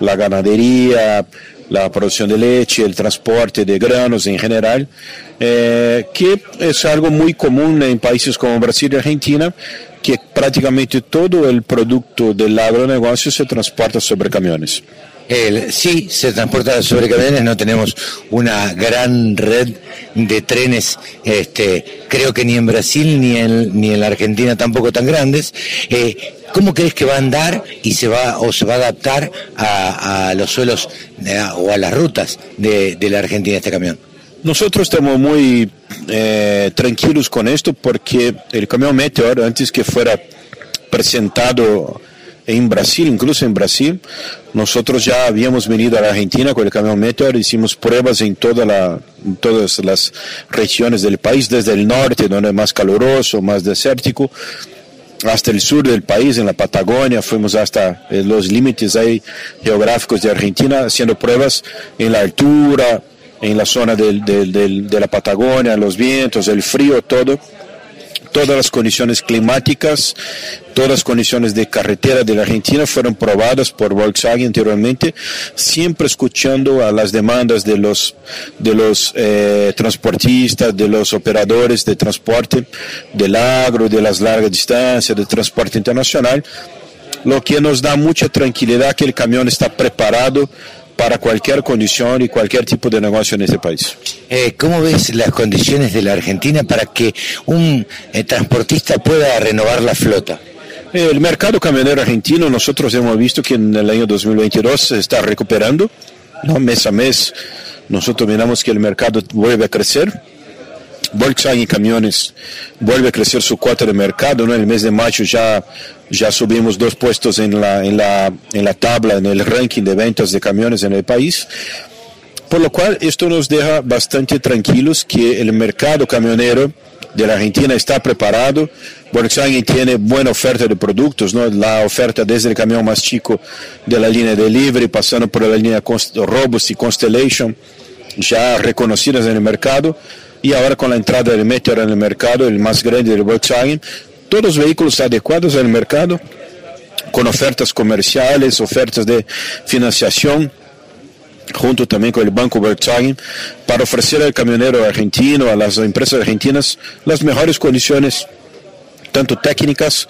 la ganadería, la producción de leche, el transporte de granos en general, eh, que es algo muy común en países como Brasil y Argentina, que prácticamente todo el producto del agronegocio se transporta sobre camiones. Sí, se transporta sobre camiones, no tenemos una gran red de trenes, este, creo que ni en Brasil ni en, ni en la Argentina tampoco tan grandes. Eh, ¿Cómo crees que va a andar y se va o se va a adaptar a, los suelos eh, o a las rutas de, de, la Argentina este camión? Nosotros estamos muy eh, tranquilos con esto porque el camión Meteor, antes que fuera presentado en Brasil, incluso en Brasil, nosotros ya habíamos venido a la Argentina con el camión Meteor, hicimos pruebas en, toda la, en todas las regiones del país, desde el norte, donde es más caluroso, más desértico, hasta el sur del país, en la Patagonia, fuimos hasta eh, los límites ahí geográficos de Argentina, haciendo pruebas en la altura, en la zona del, del, del, de la Patagonia, los vientos, el frío, todo todas las condiciones climáticas, todas las condiciones de carretera de la Argentina fueron probadas por Volkswagen anteriormente, siempre escuchando a las demandas de los, de los eh, transportistas, de los operadores de transporte, del agro, de las largas distancias, del transporte internacional, lo que nos da mucha tranquilidad que el camión está preparado para cualquier condición y cualquier tipo de negocio en este país. Eh, ¿Cómo ves las condiciones de la Argentina para que un eh, transportista pueda renovar la flota? Eh, el mercado camionero argentino, nosotros hemos visto que en el año 2022 se está recuperando, ¿no? mes a mes. Nosotros miramos que el mercado vuelve a crecer. Volkswagen Camiones vuelve a crecer su cuota de mercado, ¿no? En el mes de mayo ya, ya subimos dos puestos en la, en, la, en la tabla, en el ranking de ventas de camiones en el país. Por lo cual, esto nos deja bastante tranquilos que el mercado camionero de la Argentina está preparado. Volkswagen tiene buena oferta de productos, ¿no? la oferta desde el camión más chico de la línea Delivery, pasando por la línea Robust y Constellation, ya reconocidas en el mercado y ahora con la entrada del Meteor en el mercado, el más grande del Volkswagen, todos los vehículos adecuados al mercado, con ofertas comerciales, ofertas de financiación, junto también con el Banco Volkswagen, para ofrecer al camionero argentino, a las empresas argentinas, las mejores condiciones, tanto técnicas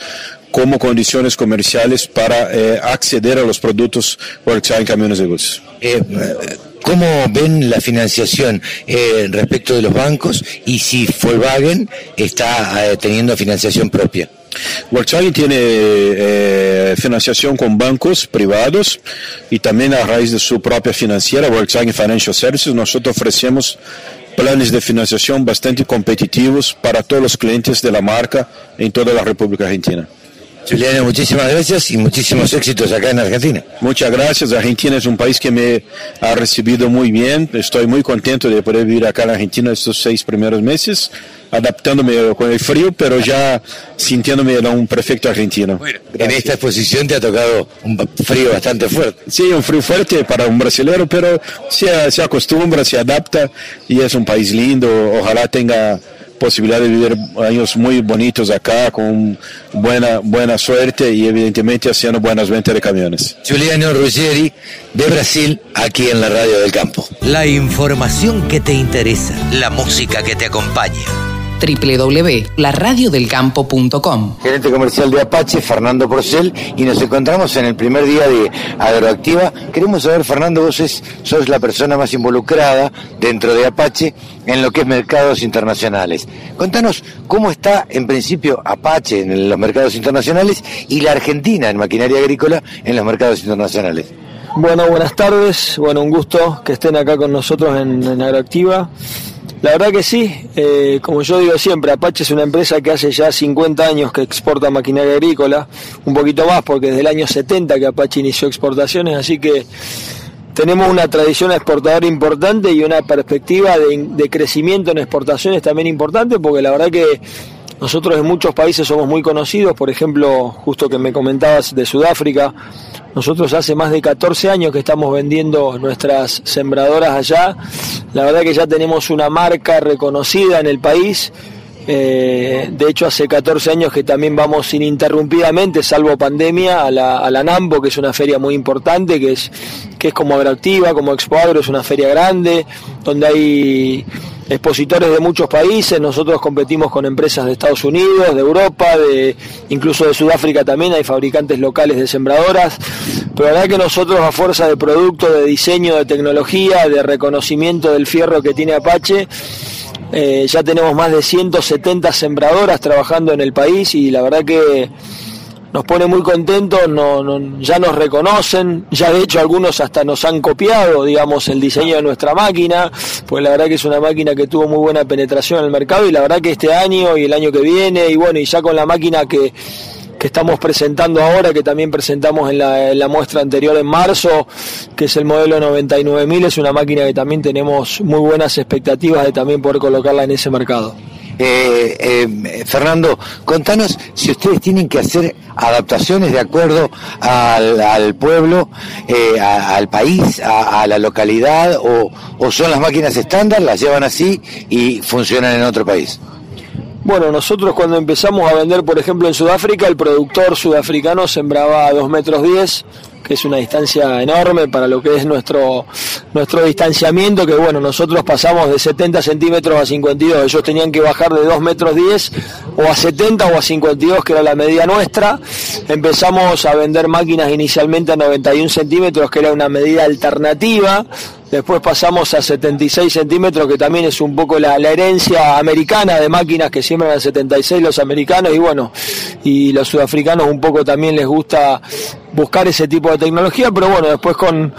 como condiciones comerciales para eh, acceder a los productos Volkswagen Camiones de. Eh, ¿Cómo ven la financiación eh, respecto de los bancos y si Volkswagen está eh, teniendo financiación propia? Volkswagen tiene eh, financiación con bancos privados y también a raíz de su propia financiera, Volkswagen Financial Services, nosotros ofrecemos planes de financiación bastante competitivos para todos los clientes de la marca en toda la República Argentina. Juliano, muchísimas gracias y muchísimos éxitos acá en Argentina. Muchas gracias. Argentina es un país que me ha recibido muy bien. Estoy muy contento de poder vivir acá en Argentina estos seis primeros meses, adaptándome con el frío, pero ya sintiéndome un perfecto argentino. Bueno, en esta exposición te ha tocado un frío bastante fuerte. Sí, un frío fuerte para un brasilero, pero se, se acostumbra, se adapta y es un país lindo. Ojalá tenga posibilidad de vivir años muy bonitos acá, con buena, buena suerte y evidentemente haciendo buenas ventas de camiones. Juliano Ruggeri, de Brasil, aquí en la Radio del Campo. La información que te interesa, la música que te acompaña www.laradiodelcampo.com. Gerente comercial de Apache, Fernando Porcel, y nos encontramos en el primer día de Agroactiva. Queremos saber, Fernando, vos es, sos la persona más involucrada dentro de Apache en lo que es mercados internacionales. Contanos cómo está en principio Apache en los mercados internacionales y la Argentina en maquinaria agrícola en los mercados internacionales. Bueno, buenas tardes. Bueno, un gusto que estén acá con nosotros en, en Agroactiva. La verdad que sí, eh, como yo digo siempre, Apache es una empresa que hace ya 50 años que exporta maquinaria agrícola, un poquito más porque desde el año 70 que Apache inició exportaciones, así que tenemos una tradición exportadora importante y una perspectiva de, de crecimiento en exportaciones también importante porque la verdad que nosotros en muchos países somos muy conocidos, por ejemplo, justo que me comentabas de Sudáfrica, nosotros hace más de 14 años que estamos vendiendo nuestras sembradoras allá. La verdad que ya tenemos una marca reconocida en el país Eh, de hecho, hace 14 años que también vamos ininterrumpidamente, salvo pandemia, a la, a NAMBO, que es una feria muy importante, que es, que es como Agroactiva, como Expo Agro, es una feria grande, donde hay expositores de muchos países, nosotros competimos con empresas de Estados Unidos, de Europa, de incluso de Sudáfrica también. Hay fabricantes locales de sembradoras, pero la verdad que nosotros a fuerza de producto, de diseño, de tecnología, de reconocimiento del fierro que tiene Apache, eh, ya tenemos más de 170 sembradoras trabajando en el país y la verdad que nos pone muy contentos, no, ya nos reconocen, ya de hecho algunos hasta nos han copiado, digamos, el diseño de nuestra máquina, pues la verdad que es una máquina que tuvo muy buena penetración en el mercado y la verdad que este año y el año que viene, y bueno, y ya con la máquina que, que estamos presentando ahora, que también presentamos en la, en la, muestra anterior en marzo, que es el modelo 99000, es una máquina que también tenemos muy buenas expectativas de también poder colocarla en ese mercado. Eh, eh, Fernando, contanos si ustedes tienen que hacer adaptaciones de acuerdo al, pueblo, eh, al país, a, a la localidad, o, o son las máquinas estándar, las llevan así y funcionan en otro país. Bueno, nosotros cuando empezamos a vender, por ejemplo, en Sudáfrica, el productor sudafricano sembraba a 2 metros 10, que es una distancia enorme para lo que es nuestro, nuestro distanciamiento, que bueno, nosotros pasamos de 70 centímetros a 52, ellos tenían que bajar de 2 metros 10 o a 70 o a 52, que era la medida nuestra. Empezamos a vender máquinas inicialmente a 91 centímetros, que era una medida alternativa, Después pasamos a 76 centímetros, que también es un poco la, herencia americana de máquinas que siembran a 76 los americanos. Y bueno, y los sudafricanos un poco también les gusta buscar ese tipo de tecnología, pero bueno, después con,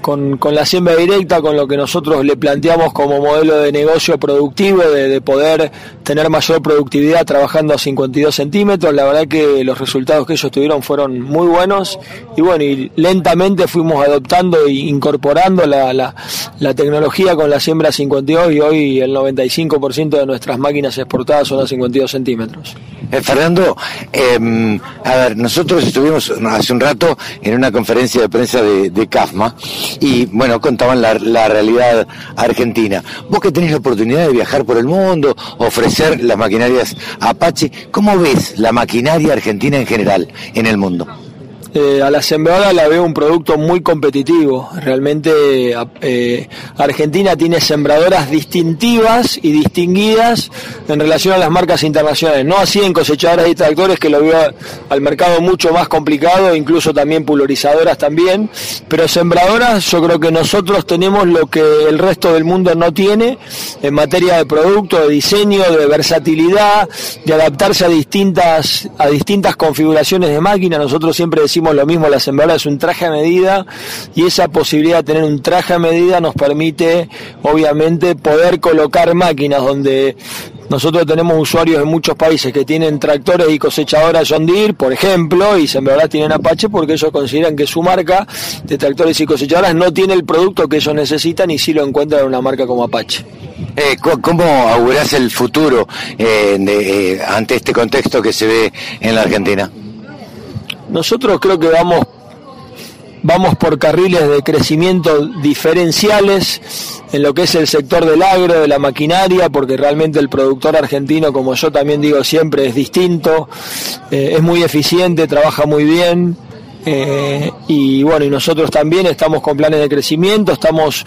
con, la siembra directa, con lo que nosotros le planteamos como modelo de negocio productivo, de, de, poder tener mayor productividad trabajando a 52 centímetros, la verdad que los resultados que ellos tuvieron fueron muy buenos. Y bueno, y lentamente fuimos adoptando e incorporando la, la tecnología con la siembra a 52 y hoy el 95% de nuestras máquinas exportadas son a 52 centímetros. Eh, Fernando, eh, a ver, nosotros estuvimos hace un rato en una conferencia de prensa de, de CAFMA y bueno, contaban la, la, realidad argentina. Vos que tenés la oportunidad de viajar por el mundo, ofrecer las maquinarias Apache, ¿cómo ves la maquinaria argentina en general en el mundo? Eh, a la sembradora la veo un producto muy competitivo. Realmente eh, Argentina tiene sembradoras distintivas y distinguidas en relación a las marcas internacionales. No así en cosechadoras y tractores, que lo veo al mercado mucho más complicado, incluso también pulverizadoras también. Pero sembradoras yo creo que nosotros tenemos lo que el resto del mundo no tiene en materia de producto, de diseño, de versatilidad, de adaptarse a distintas, a distintas configuraciones de máquina. Nosotros siempre decimos lo mismo, la sembradora es un traje a medida y esa posibilidad de tener un traje a medida nos permite obviamente poder colocar máquinas donde nosotros tenemos usuarios en muchos países que tienen tractores y cosechadoras John por ejemplo, y sembradoras tienen Apache porque ellos consideran que su marca de tractores y cosechadoras no tiene el producto que ellos necesitan y sí lo encuentran en una marca como Apache. Eh, ¿Cómo augurás el futuro eh, de, eh, ante este contexto que se ve en la Argentina? Nosotros creo que vamos vamos por carriles de crecimiento diferenciales en lo que es el sector del agro, de la maquinaria, porque realmente el productor argentino, como yo también digo siempre, es distinto, eh, es muy eficiente, trabaja muy bien. Eh, y bueno, y nosotros también estamos con planes de crecimiento, estamos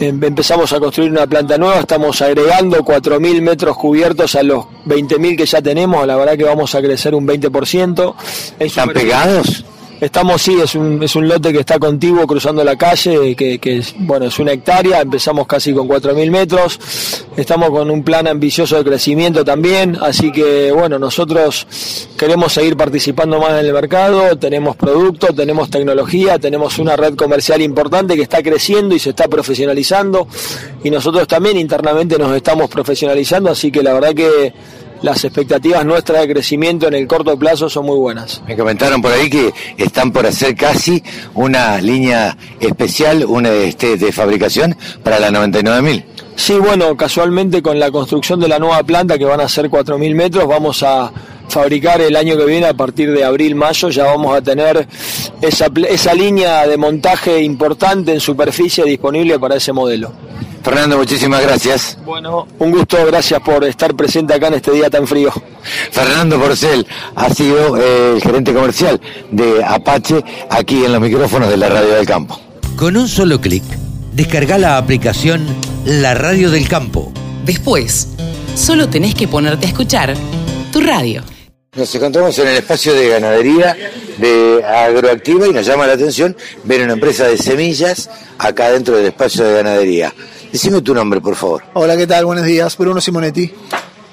eh, empezamos a construir una planta nueva, estamos agregando 4.000 metros cubiertos a los 20.000 que ya tenemos, la verdad que vamos a crecer un 20%. ¿Están pegados? Estamos, sí, es un, es un lote que está contiguo cruzando la calle, que, es, bueno, es una hectárea, empezamos casi con 4.000 metros, estamos con un plan ambicioso de crecimiento también, así que bueno, nosotros queremos seguir participando más en el mercado, tenemos producto, tenemos tecnología, tenemos una red comercial importante que está creciendo y se está profesionalizando, y nosotros también internamente nos estamos profesionalizando, así que la verdad que las expectativas nuestras de crecimiento en el corto plazo son muy buenas. Me comentaron por ahí que están por hacer casi una línea especial, una de, este, de fabricación para la 99.000. Sí, bueno, casualmente con la construcción de la nueva planta que van a ser 4.000 metros, vamos a fabricar el año que viene, a partir de abril-mayo, ya vamos a tener esa, esa línea de montaje importante en superficie disponible para ese modelo. Fernando, muchísimas gracias. Bueno, un gusto, gracias por estar presente acá en este día tan frío. Fernando Porcel ha sido eh, el gerente comercial de Apache aquí en los micrófonos de la Radio del Campo. Con un solo clic, descarga la aplicación La Radio del Campo. Después, solo tenés que ponerte a escuchar tu radio. Nos encontramos en el espacio de ganadería de Agroactiva y nos llama la atención ver una empresa de semillas acá dentro del espacio de ganadería. Decime tu nombre, por favor. Hola, ¿qué tal? Buenos días. Bruno Simonetti.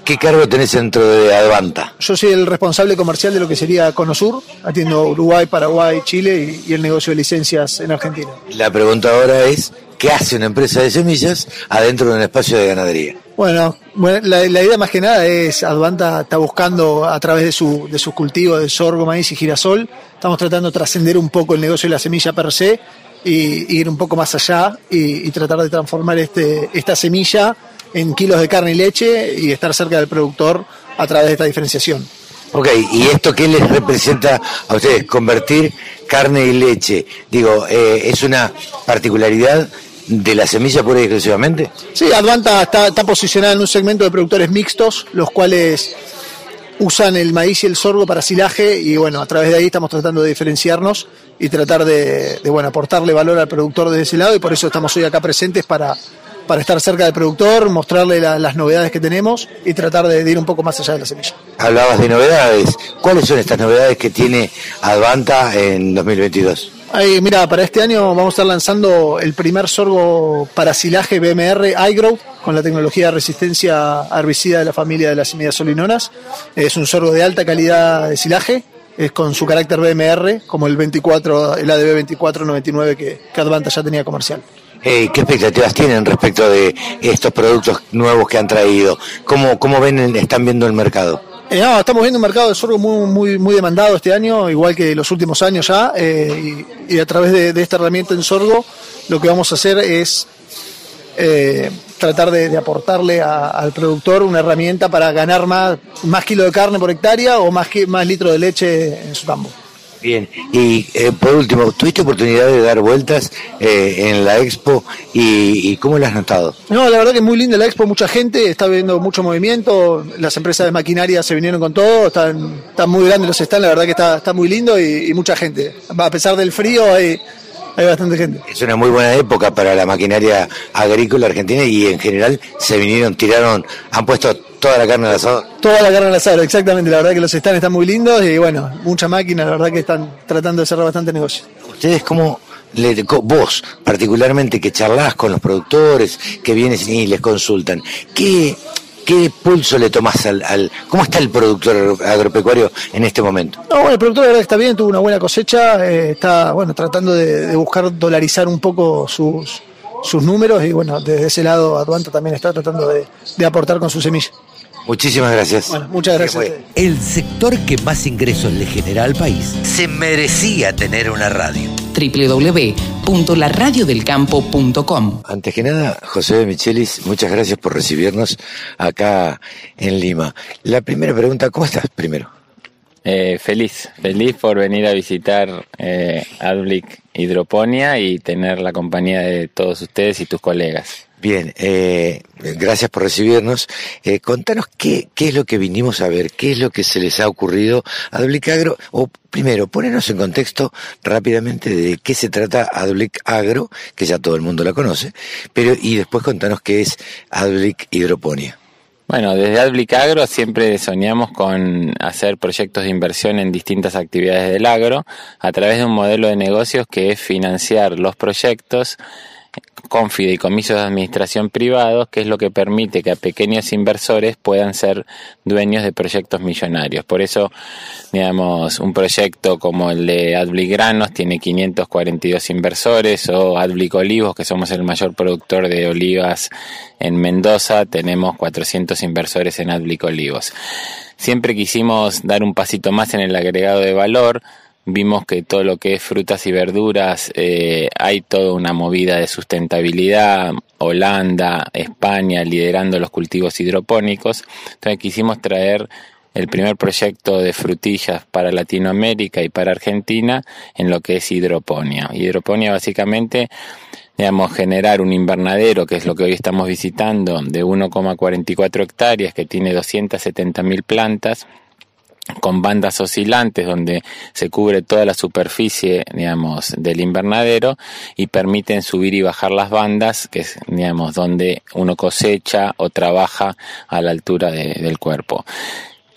¿Qué cargo tenés dentro de Advanta? Yo soy el responsable comercial de lo que sería Conosur, atiendo Uruguay, Paraguay, Chile y, y el negocio de licencias en Argentina. La pregunta ahora es, ¿qué hace una empresa de semillas adentro de un espacio de ganadería? Bueno, la idea más que nada es, Advanta está buscando a través de, su, de sus cultivos de sorgo, maíz y girasol, estamos tratando de trascender un poco el negocio de la semilla per se y, y ir un poco más allá y, y tratar de transformar este, esta semilla en kilos de carne y leche y estar cerca del productor a través de esta diferenciación. Ok, ¿y esto qué les representa a ustedes? Convertir carne y leche. Digo, eh, ¿es una particularidad de la semilla pura y exclusivamente? Sí, Advanta está, está posicionada en un segmento de productores mixtos, los cuales usan el maíz y el sorgo para silaje y bueno, a través de ahí estamos tratando de diferenciarnos y tratar de, bueno, aportarle valor al productor de ese lado y por eso estamos hoy acá presentes para, para estar cerca del productor, mostrarle la, las novedades que tenemos y tratar de, de, ir un poco más allá de la semilla. Hablabas de novedades. ¿Cuáles son estas novedades que tiene Advanta en 2022? Mira, para este año vamos a estar lanzando el primer sorgo para silaje BMR iGrow con la tecnología de resistencia herbicida de la familia de las semillas solinonas. Es un sorgo de alta calidad de silaje, es con su carácter BMR, como el 24, el ADB 2499 que, que Advanta ya tenía comercial. ¿Qué expectativas tienen respecto de estos productos nuevos que han traído? ¿Cómo, cómo ven, están viendo el mercado? Eh, no, estamos viendo un mercado de sorgo muy, muy, muy demandado este año, igual que los últimos años ya, eh, y, a través de, esta herramienta en sorgo lo que vamos a hacer es eh, tratar de, de aportarle a, al productor una herramienta para ganar más, más kilo de carne por hectárea o más, más litro de leche en su campo. Bien, y eh, por último, ¿tuviste oportunidad de dar vueltas eh, en la expo y, cómo la has notado? No, la verdad que es muy linda la expo, mucha gente, está viendo mucho movimiento, las empresas de maquinaria se vinieron con todo, están, están muy grandes los stands, la verdad que está, está muy lindo y, y mucha gente. A pesar del frío hay, hay bastante gente. Es una muy buena época para la maquinaria agrícola argentina y en general se vinieron, tiraron, han puesto toda la carne al asado. Toda la carne al asado, exactamente. La verdad que los stands están muy lindos y bueno, mucha máquina, la verdad que están tratando de cerrar bastante negocio. ¿Ustedes cómo, le, vos particularmente que charlas con los productores, que vienes y les consultan, ¿qué, ¿Qué pulso le tomás al, ¿Cómo está el productor agropecuario en este momento? No, bueno, el productor la verdad está bien, tuvo una buena cosecha, eh, está bueno tratando de, buscar dolarizar un poco sus, sus números y bueno, desde ese lado Advanta también está tratando de, de aportar con su semilla. Muchísimas gracias. Bueno, muchas gracias. El sector que más ingresos le genera al país se merecía tener una radio www.laradiodelcampo.com Antes que nada, José de Michelis, muchas gracias por recibirnos acá en Lima. La primera pregunta, ¿cómo estás primero? Eh, feliz, feliz por venir a visitar eh, Adblick Hidroponía y tener la compañía de todos ustedes y tus colegas. Bien, eh, gracias por recibirnos. Eh, contanos qué, qué es lo que vinimos a ver, qué es lo que se les ha ocurrido a Adblick Agro, o primero, ponernos en contexto rápidamente de qué se trata Adblick Agro, que ya todo el mundo la conoce, pero y después contanos qué es Adblick Hidroponía. Bueno, desde Adblick Agro siempre soñamos con hacer proyectos de inversión en distintas actividades del agro a través de un modelo de negocios que es financiar los proyectos con fideicomisos de administración privados, que es lo que permite que a pequeños inversores puedan ser dueños de proyectos millonarios. Por eso, digamos, un proyecto como el de Adblick Granos tiene 542 inversores o Adblick Olivos, que somos el mayor productor de olivas en Mendoza, tenemos 400 inversores en Adblick Olivos. Siempre quisimos dar un pasito más en el agregado de valor, vimos que todo lo que es frutas y verduras eh, hay toda una movida de sustentabilidad, Holanda, España liderando los cultivos hidropónicos, entonces quisimos traer el primer proyecto de frutillas para Latinoamérica y para Argentina en lo que es hidroponía. Hidroponía básicamente digamos, generar un invernadero, que es lo que hoy estamos visitando, de 1,44 hectáreas, que tiene 270.000 plantas, con bandas oscilantes donde se cubre toda la superficie, digamos, del invernadero y permiten subir y bajar las bandas, que es, digamos, donde uno cosecha o trabaja a la altura del cuerpo.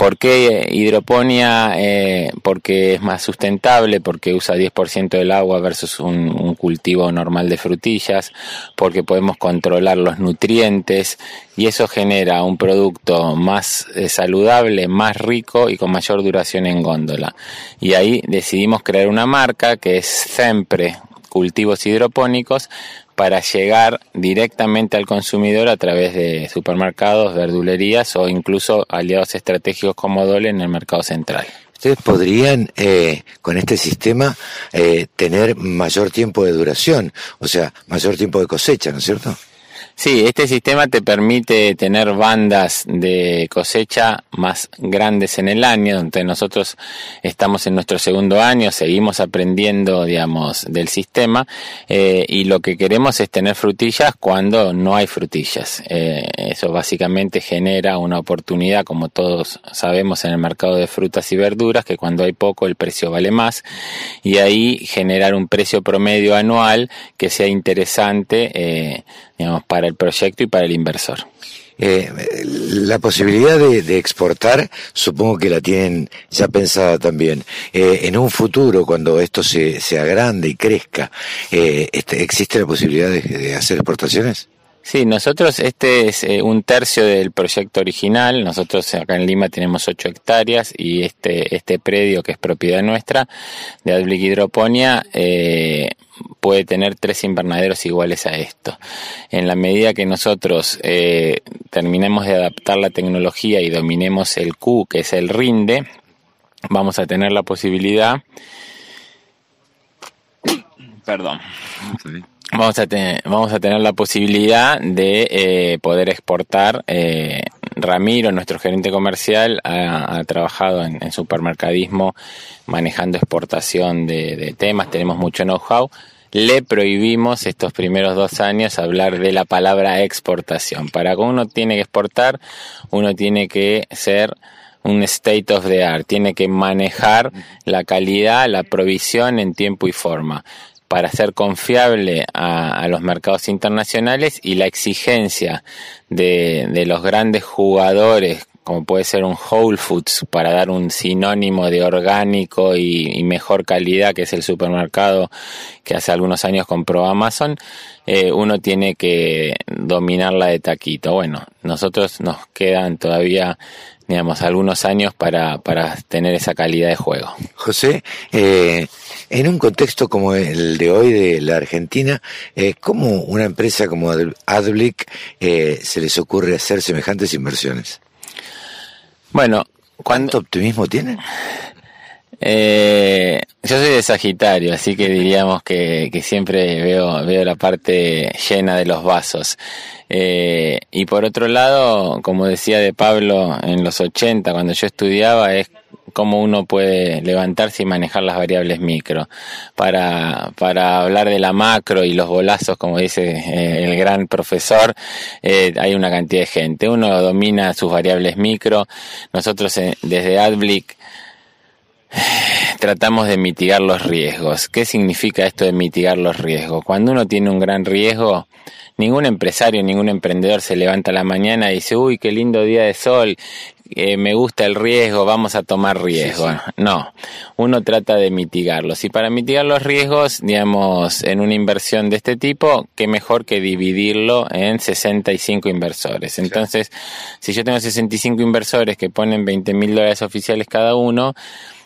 ¿Por qué hidroponía? Eh, porque es más sustentable, porque usa 10% del agua versus un, cultivo normal de frutillas, porque podemos controlar los nutrientes y eso genera un producto más eh, saludable, más rico y con mayor duración en góndola. Y ahí decidimos crear una marca que es Sempre Cultivos Hidropónicos para llegar directamente al consumidor a través de supermercados, verdulerías o incluso aliados estratégicos como Dole en el mercado central. Ustedes podrían, eh, con este sistema, eh, tener mayor tiempo de duración, o sea, mayor tiempo de cosecha, ¿no es cierto? Sí, este sistema te permite tener bandas de cosecha más grandes en el año, donde nosotros estamos en nuestro segundo año, seguimos aprendiendo, digamos, del sistema eh, y lo que queremos es tener frutillas cuando no hay frutillas. Eh, eso básicamente genera una oportunidad, como todos sabemos, en el mercado de frutas y verduras, que cuando hay poco el precio vale más y ahí generar un precio promedio anual que sea interesante. Eh, para el proyecto y para el inversor. Eh, la posibilidad de, exportar, supongo que la tienen ya pensada también. Eh, en un futuro, cuando esto se, se agrande y crezca, eh, este, ¿existe la posibilidad de hacer exportaciones? Sí, nosotros, este es eh, un tercio del proyecto original. Nosotros acá en Lima tenemos 8 hectáreas y este, este predio, que es propiedad nuestra, de Adblick Hidroponía, eh, puede tener tres invernaderos iguales a esto. En la medida que nosotros eh, terminemos de adaptar la tecnología y dominemos el Q, que es el rinde, vamos a tener la posibilidad. Perdón vamos a tener, vamos a tener la posibilidad de eh, poder exportar. Eh, Ramiro, nuestro gerente comercial, ha, trabajado en, supermercadismo manejando exportación de, temas, tenemos mucho know-how. Le prohibimos estos primeros dos años hablar de la palabra exportación. Para que uno tiene que exportar, uno tiene que ser un state of the art, tiene que manejar la calidad, la provisión en tiempo y forma para ser confiable a, los mercados internacionales y la exigencia de, los grandes jugadores como puede ser un Whole Foods para dar un sinónimo de orgánico y, mejor calidad que es el supermercado que hace algunos años compró Amazon, eh, uno tiene que dominarla de taquito. Bueno, nosotros nos quedan todavía digamos, algunos años para, para tener esa calidad de juego. José, eh, en un contexto como el de hoy de la Argentina, eh, ¿cómo una empresa como Adblick eh, se les ocurre hacer semejantes inversiones? Bueno, ¿cuánto optimismo tienen? Eh, yo soy de Sagitario, así que diríamos que, que siempre veo, veo la parte llena de los vasos. Eh, y por otro lado, como decía de Pablo en los 80, cuando yo estudiaba, es cómo uno puede levantarse y manejar las variables micro. Para, para hablar de la macro y los bolazos, como dice eh, el gran profesor, eh, hay una cantidad de gente. Uno domina sus variables micro. Nosotros desde AdBlick tratamos de mitigar los riesgos. ¿Qué significa esto de mitigar los riesgos? Cuando uno tiene un gran riesgo, ningún empresario, ningún emprendedor se levanta a la mañana y dice, uy, qué lindo día de sol, eh, me gusta el riesgo, vamos a tomar riesgo. No, uno trata de mitigarlos. Y para mitigar los riesgos, digamos, en una inversión de este tipo, qué mejor que dividirlo en 65 inversores. Entonces, si yo tengo 65 inversores que ponen 20 mil dólares oficiales cada uno,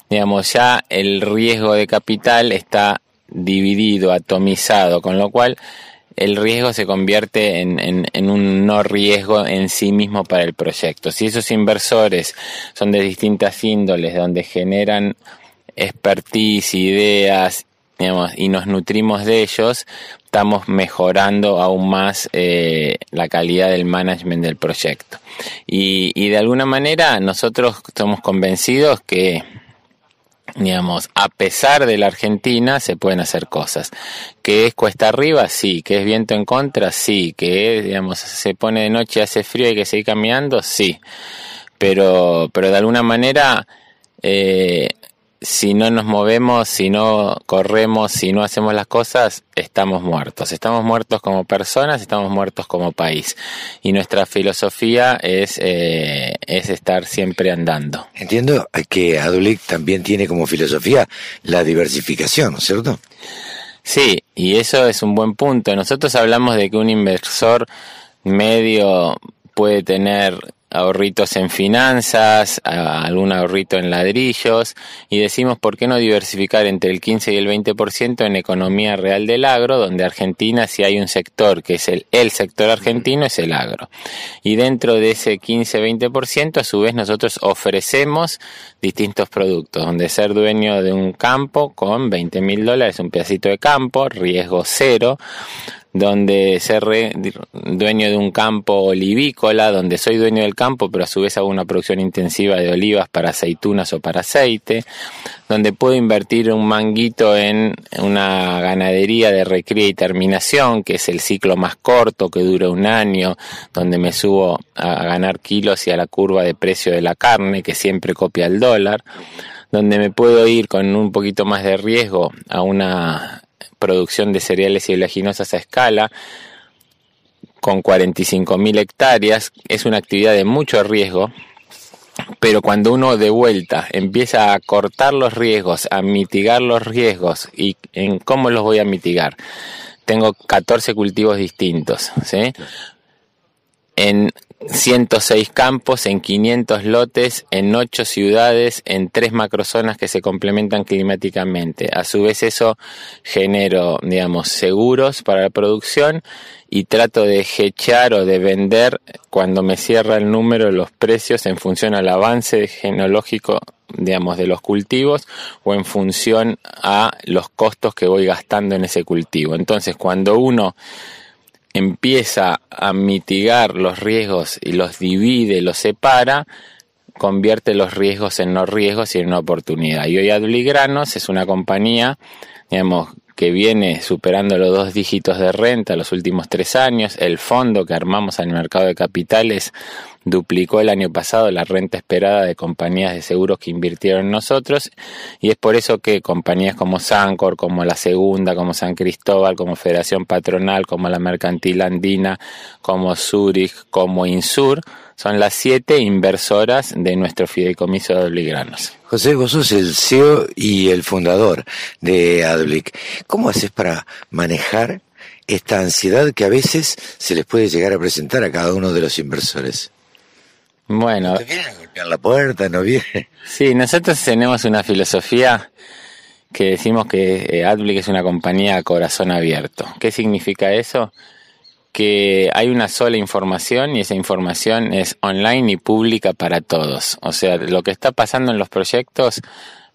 digamos, ya el riesgo de capital está dividido, atomizado, con lo cual el riesgo se convierte en, en, un no riesgo en sí mismo para el proyecto. Si esos inversores son de distintas índoles, donde generan expertise, ideas, digamos, y nos nutrimos de ellos, estamos mejorando aún más eh, la calidad del management del proyecto. Y, y de alguna manera nosotros estamos convencidos que digamos, a pesar de la Argentina se pueden hacer cosas. Que es cuesta arriba, sí. Que es viento en contra, sí. Que digamos, se pone de noche, hace frío y hay que seguir caminando, sí. Pero, pero de alguna manera, eh, si no nos movemos, si no corremos, si no hacemos las cosas, estamos muertos. Estamos muertos como personas, estamos muertos como país. Y nuestra filosofía es, eh, es estar siempre andando. Entiendo que Adulic también tiene como filosofía la diversificación, ¿no es cierto? Sí, y eso es un buen punto. Nosotros hablamos de que un inversor medio puede tener ahorritos en finanzas, algún ahorrito en ladrillos y decimos por qué no diversificar entre el 15 y el 20% en economía real del agro, donde Argentina si hay un sector que es el, el sector argentino es el agro. Y dentro de ese 15-20% a su vez nosotros ofrecemos distintos productos, donde ser dueño de un campo con 20 mil dólares, un pedacito de campo, riesgo cero, donde ser dueño de un campo olivícola, donde soy dueño del campo, pero a su vez hago una producción intensiva de olivas para aceitunas o para aceite, donde puedo invertir un manguito en una ganadería de recría y terminación, que es el ciclo más corto, que dura un año, donde me subo a ganar kilos y a la curva de precio de la carne, que siempre copia el dólar donde me puedo ir con un poquito más de riesgo a una producción de cereales y oleaginosas a escala, con 45.000 hectáreas, es una actividad de mucho riesgo, pero cuando uno de vuelta empieza a cortar los riesgos, a mitigar los riesgos y en cómo los voy a mitigar, tengo 14 cultivos distintos, ¿sí? En 106 campos, en 500 lotes, en 8 ciudades, en 3 macrozonas que se complementan climáticamente. A su vez eso genero, digamos, seguros para la producción y trato de hechar o de vender cuando me cierra el número los precios en función al avance genológico digamos de los cultivos o en función a los costos que voy gastando en ese cultivo. Entonces, cuando uno empieza a mitigar los riesgos y los divide, los separa, convierte los riesgos en no riesgos y en una oportunidad. Y hoy Adligranos es una compañía, digamos, que viene superando los dos dígitos de renta los últimos tres años. El fondo que armamos en el mercado de capitales duplicó el año pasado la renta esperada de compañías de seguros que invirtieron en nosotros y es por eso que compañías como Sancor, como La Segunda, como San Cristóbal, como Federación Patronal, como la Mercantil Andina, como Zurich, como Insur, son las siete inversoras de nuestro fideicomiso de Obligranos. José, vos sos el CEO y el fundador de Adblick. ¿Cómo haces para manejar esta ansiedad que a veces se les puede llegar a presentar a cada uno de los inversores? Bueno. ¿No vienen a golpear la puerta? ¿No? Sí, nosotros tenemos una filosofía que decimos que eh, Adblick es una compañía a corazón abierto. ¿Qué significa eso? Que hay una sola información y esa información es online y pública para todos. O sea, lo que está pasando en los proyectos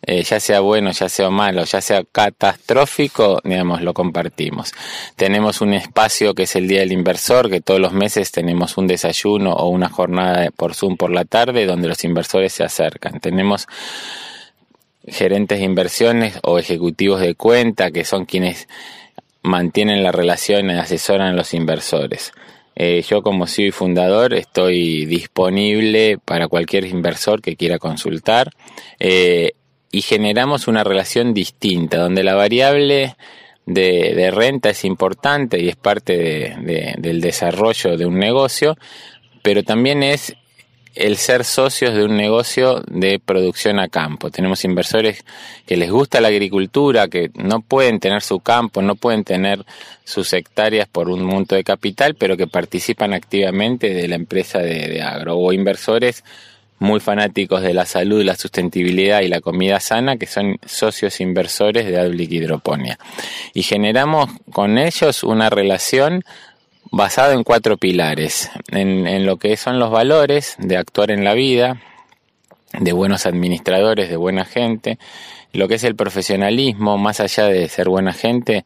eh, ya sea bueno, ya sea malo, ya sea catastrófico, digamos, lo compartimos. Tenemos un espacio que es el Día del Inversor, que todos los meses tenemos un desayuno o una jornada por Zoom por la tarde donde los inversores se acercan. Tenemos gerentes de inversiones o ejecutivos de cuenta que son quienes mantienen la relación y asesoran a los inversores. Eh, yo como CEO y fundador estoy disponible para cualquier inversor que quiera consultar. Eh, y generamos una relación distinta, donde la variable de, renta es importante y es parte del desarrollo de un negocio, pero también es el ser socios de un negocio de producción a campo. Tenemos inversores que les gusta la agricultura, que no pueden tener su campo, no pueden tener sus hectáreas por un monto de capital, pero que participan activamente de la empresa de, agro. O inversores muy fanáticos de la salud, la sustentabilidad y la comida sana, que son socios inversores de Adblick Hidroponía. Y generamos con ellos una relación basada en cuatro pilares, en, en lo que son los valores de actuar en la vida, de buenos administradores, de buena gente, lo que es el profesionalismo, más allá de ser buena gente,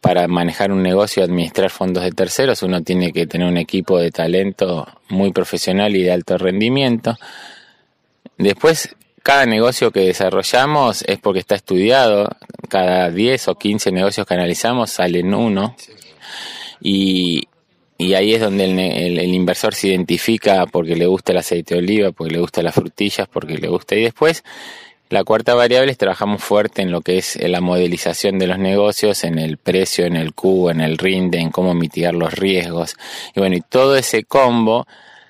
para manejar un negocio, administrar fondos de terceros, uno tiene que tener un equipo de talento muy profesional y de alto rendimiento. Después, cada negocio que desarrollamos es porque está estudiado. Cada 10 o 15 negocios que analizamos salen uno. Y, y ahí es donde el, el, el, inversor se identifica porque le gusta el aceite de oliva, porque le gusta las frutillas, porque le gusta. Y después, la cuarta variable es trabajamos fuerte en lo que es la modelización de los negocios, en el precio, en el cubo, en el rinde, en cómo mitigar los riesgos. Y bueno, y todo ese combo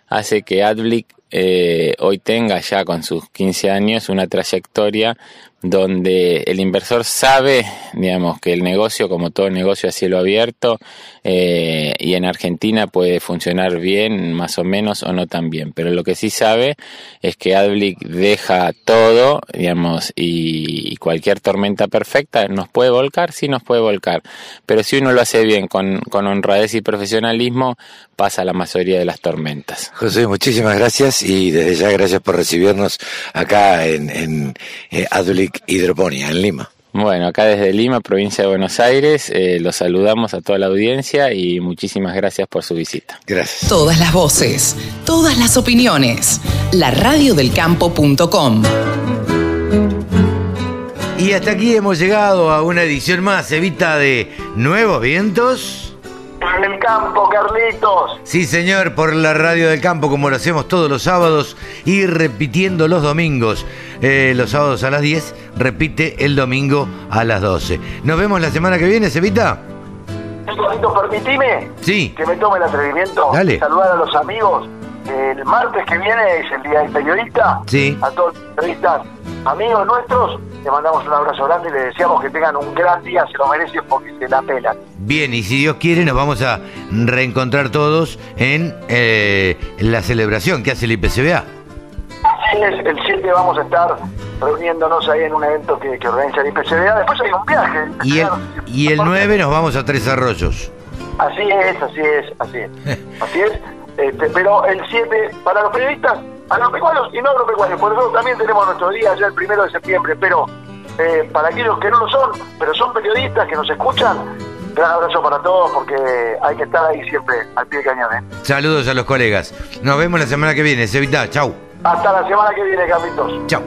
hace que Adblick eh, hoy tenga ya con sus 15 años una trayectoria donde el inversor sabe, digamos, que el negocio, como todo negocio a cielo abierto, eh, y en Argentina puede funcionar bien, más o menos, o no tan bien. Pero lo que sí sabe es que Adblick deja todo, digamos, y, cualquier tormenta perfecta nos puede volcar, sí nos puede volcar. Pero si uno lo hace bien, con, con honradez y profesionalismo, pasa la mayoría de las tormentas. José, muchísimas gracias y desde ya gracias por recibirnos acá en, en eh, Hidroponía, en Lima. Bueno, acá desde Lima, provincia de Buenos Aires, eh, los saludamos a toda la audiencia y muchísimas gracias por su visita. Gracias. Todas las voces, todas las opiniones. La radiodelcampo.com. Y hasta aquí hemos llegado a una edición más, Evita, de Nuevos Vientos. En el campo, Carlitos. Sí, señor, por la radio del campo, como lo hacemos todos los sábados y repitiendo los domingos. Eh, los sábados a las 10, repite el domingo a las 12. Nos vemos la semana que viene, Cevita. Carlitos, permitime Sí. que me tome el atrevimiento Dale. de saludar a los amigos. El martes que viene es el Día del Periodista. Sí. A todos los periodistas, amigos nuestros, le mandamos un abrazo grande y les deseamos que tengan un gran día, se lo merecen porque se la pelan. Bien, y si Dios quiere, nos vamos a reencontrar todos en eh, la celebración que hace el IPCBA. Así es, el 7 vamos a estar reuniéndonos ahí en un evento que, que organiza el IPCBA. Después hay un viaje. Y el, y el 9 nos vamos a Tres Arroyos. Así es, así es, así es. Así es. Este, pero el 7, para los periodistas, agropecuarios y no agropecuarios, por eso también tenemos nuestro día ya el primero de septiembre, pero eh, para aquellos que no lo son, pero son periodistas que nos escuchan, gran abrazo para todos porque hay que estar ahí siempre al pie de cañón. ¿eh? Saludos a los colegas. Nos vemos la semana que viene, Cevita. Chau. Hasta la semana que viene, Carlitos. Chau.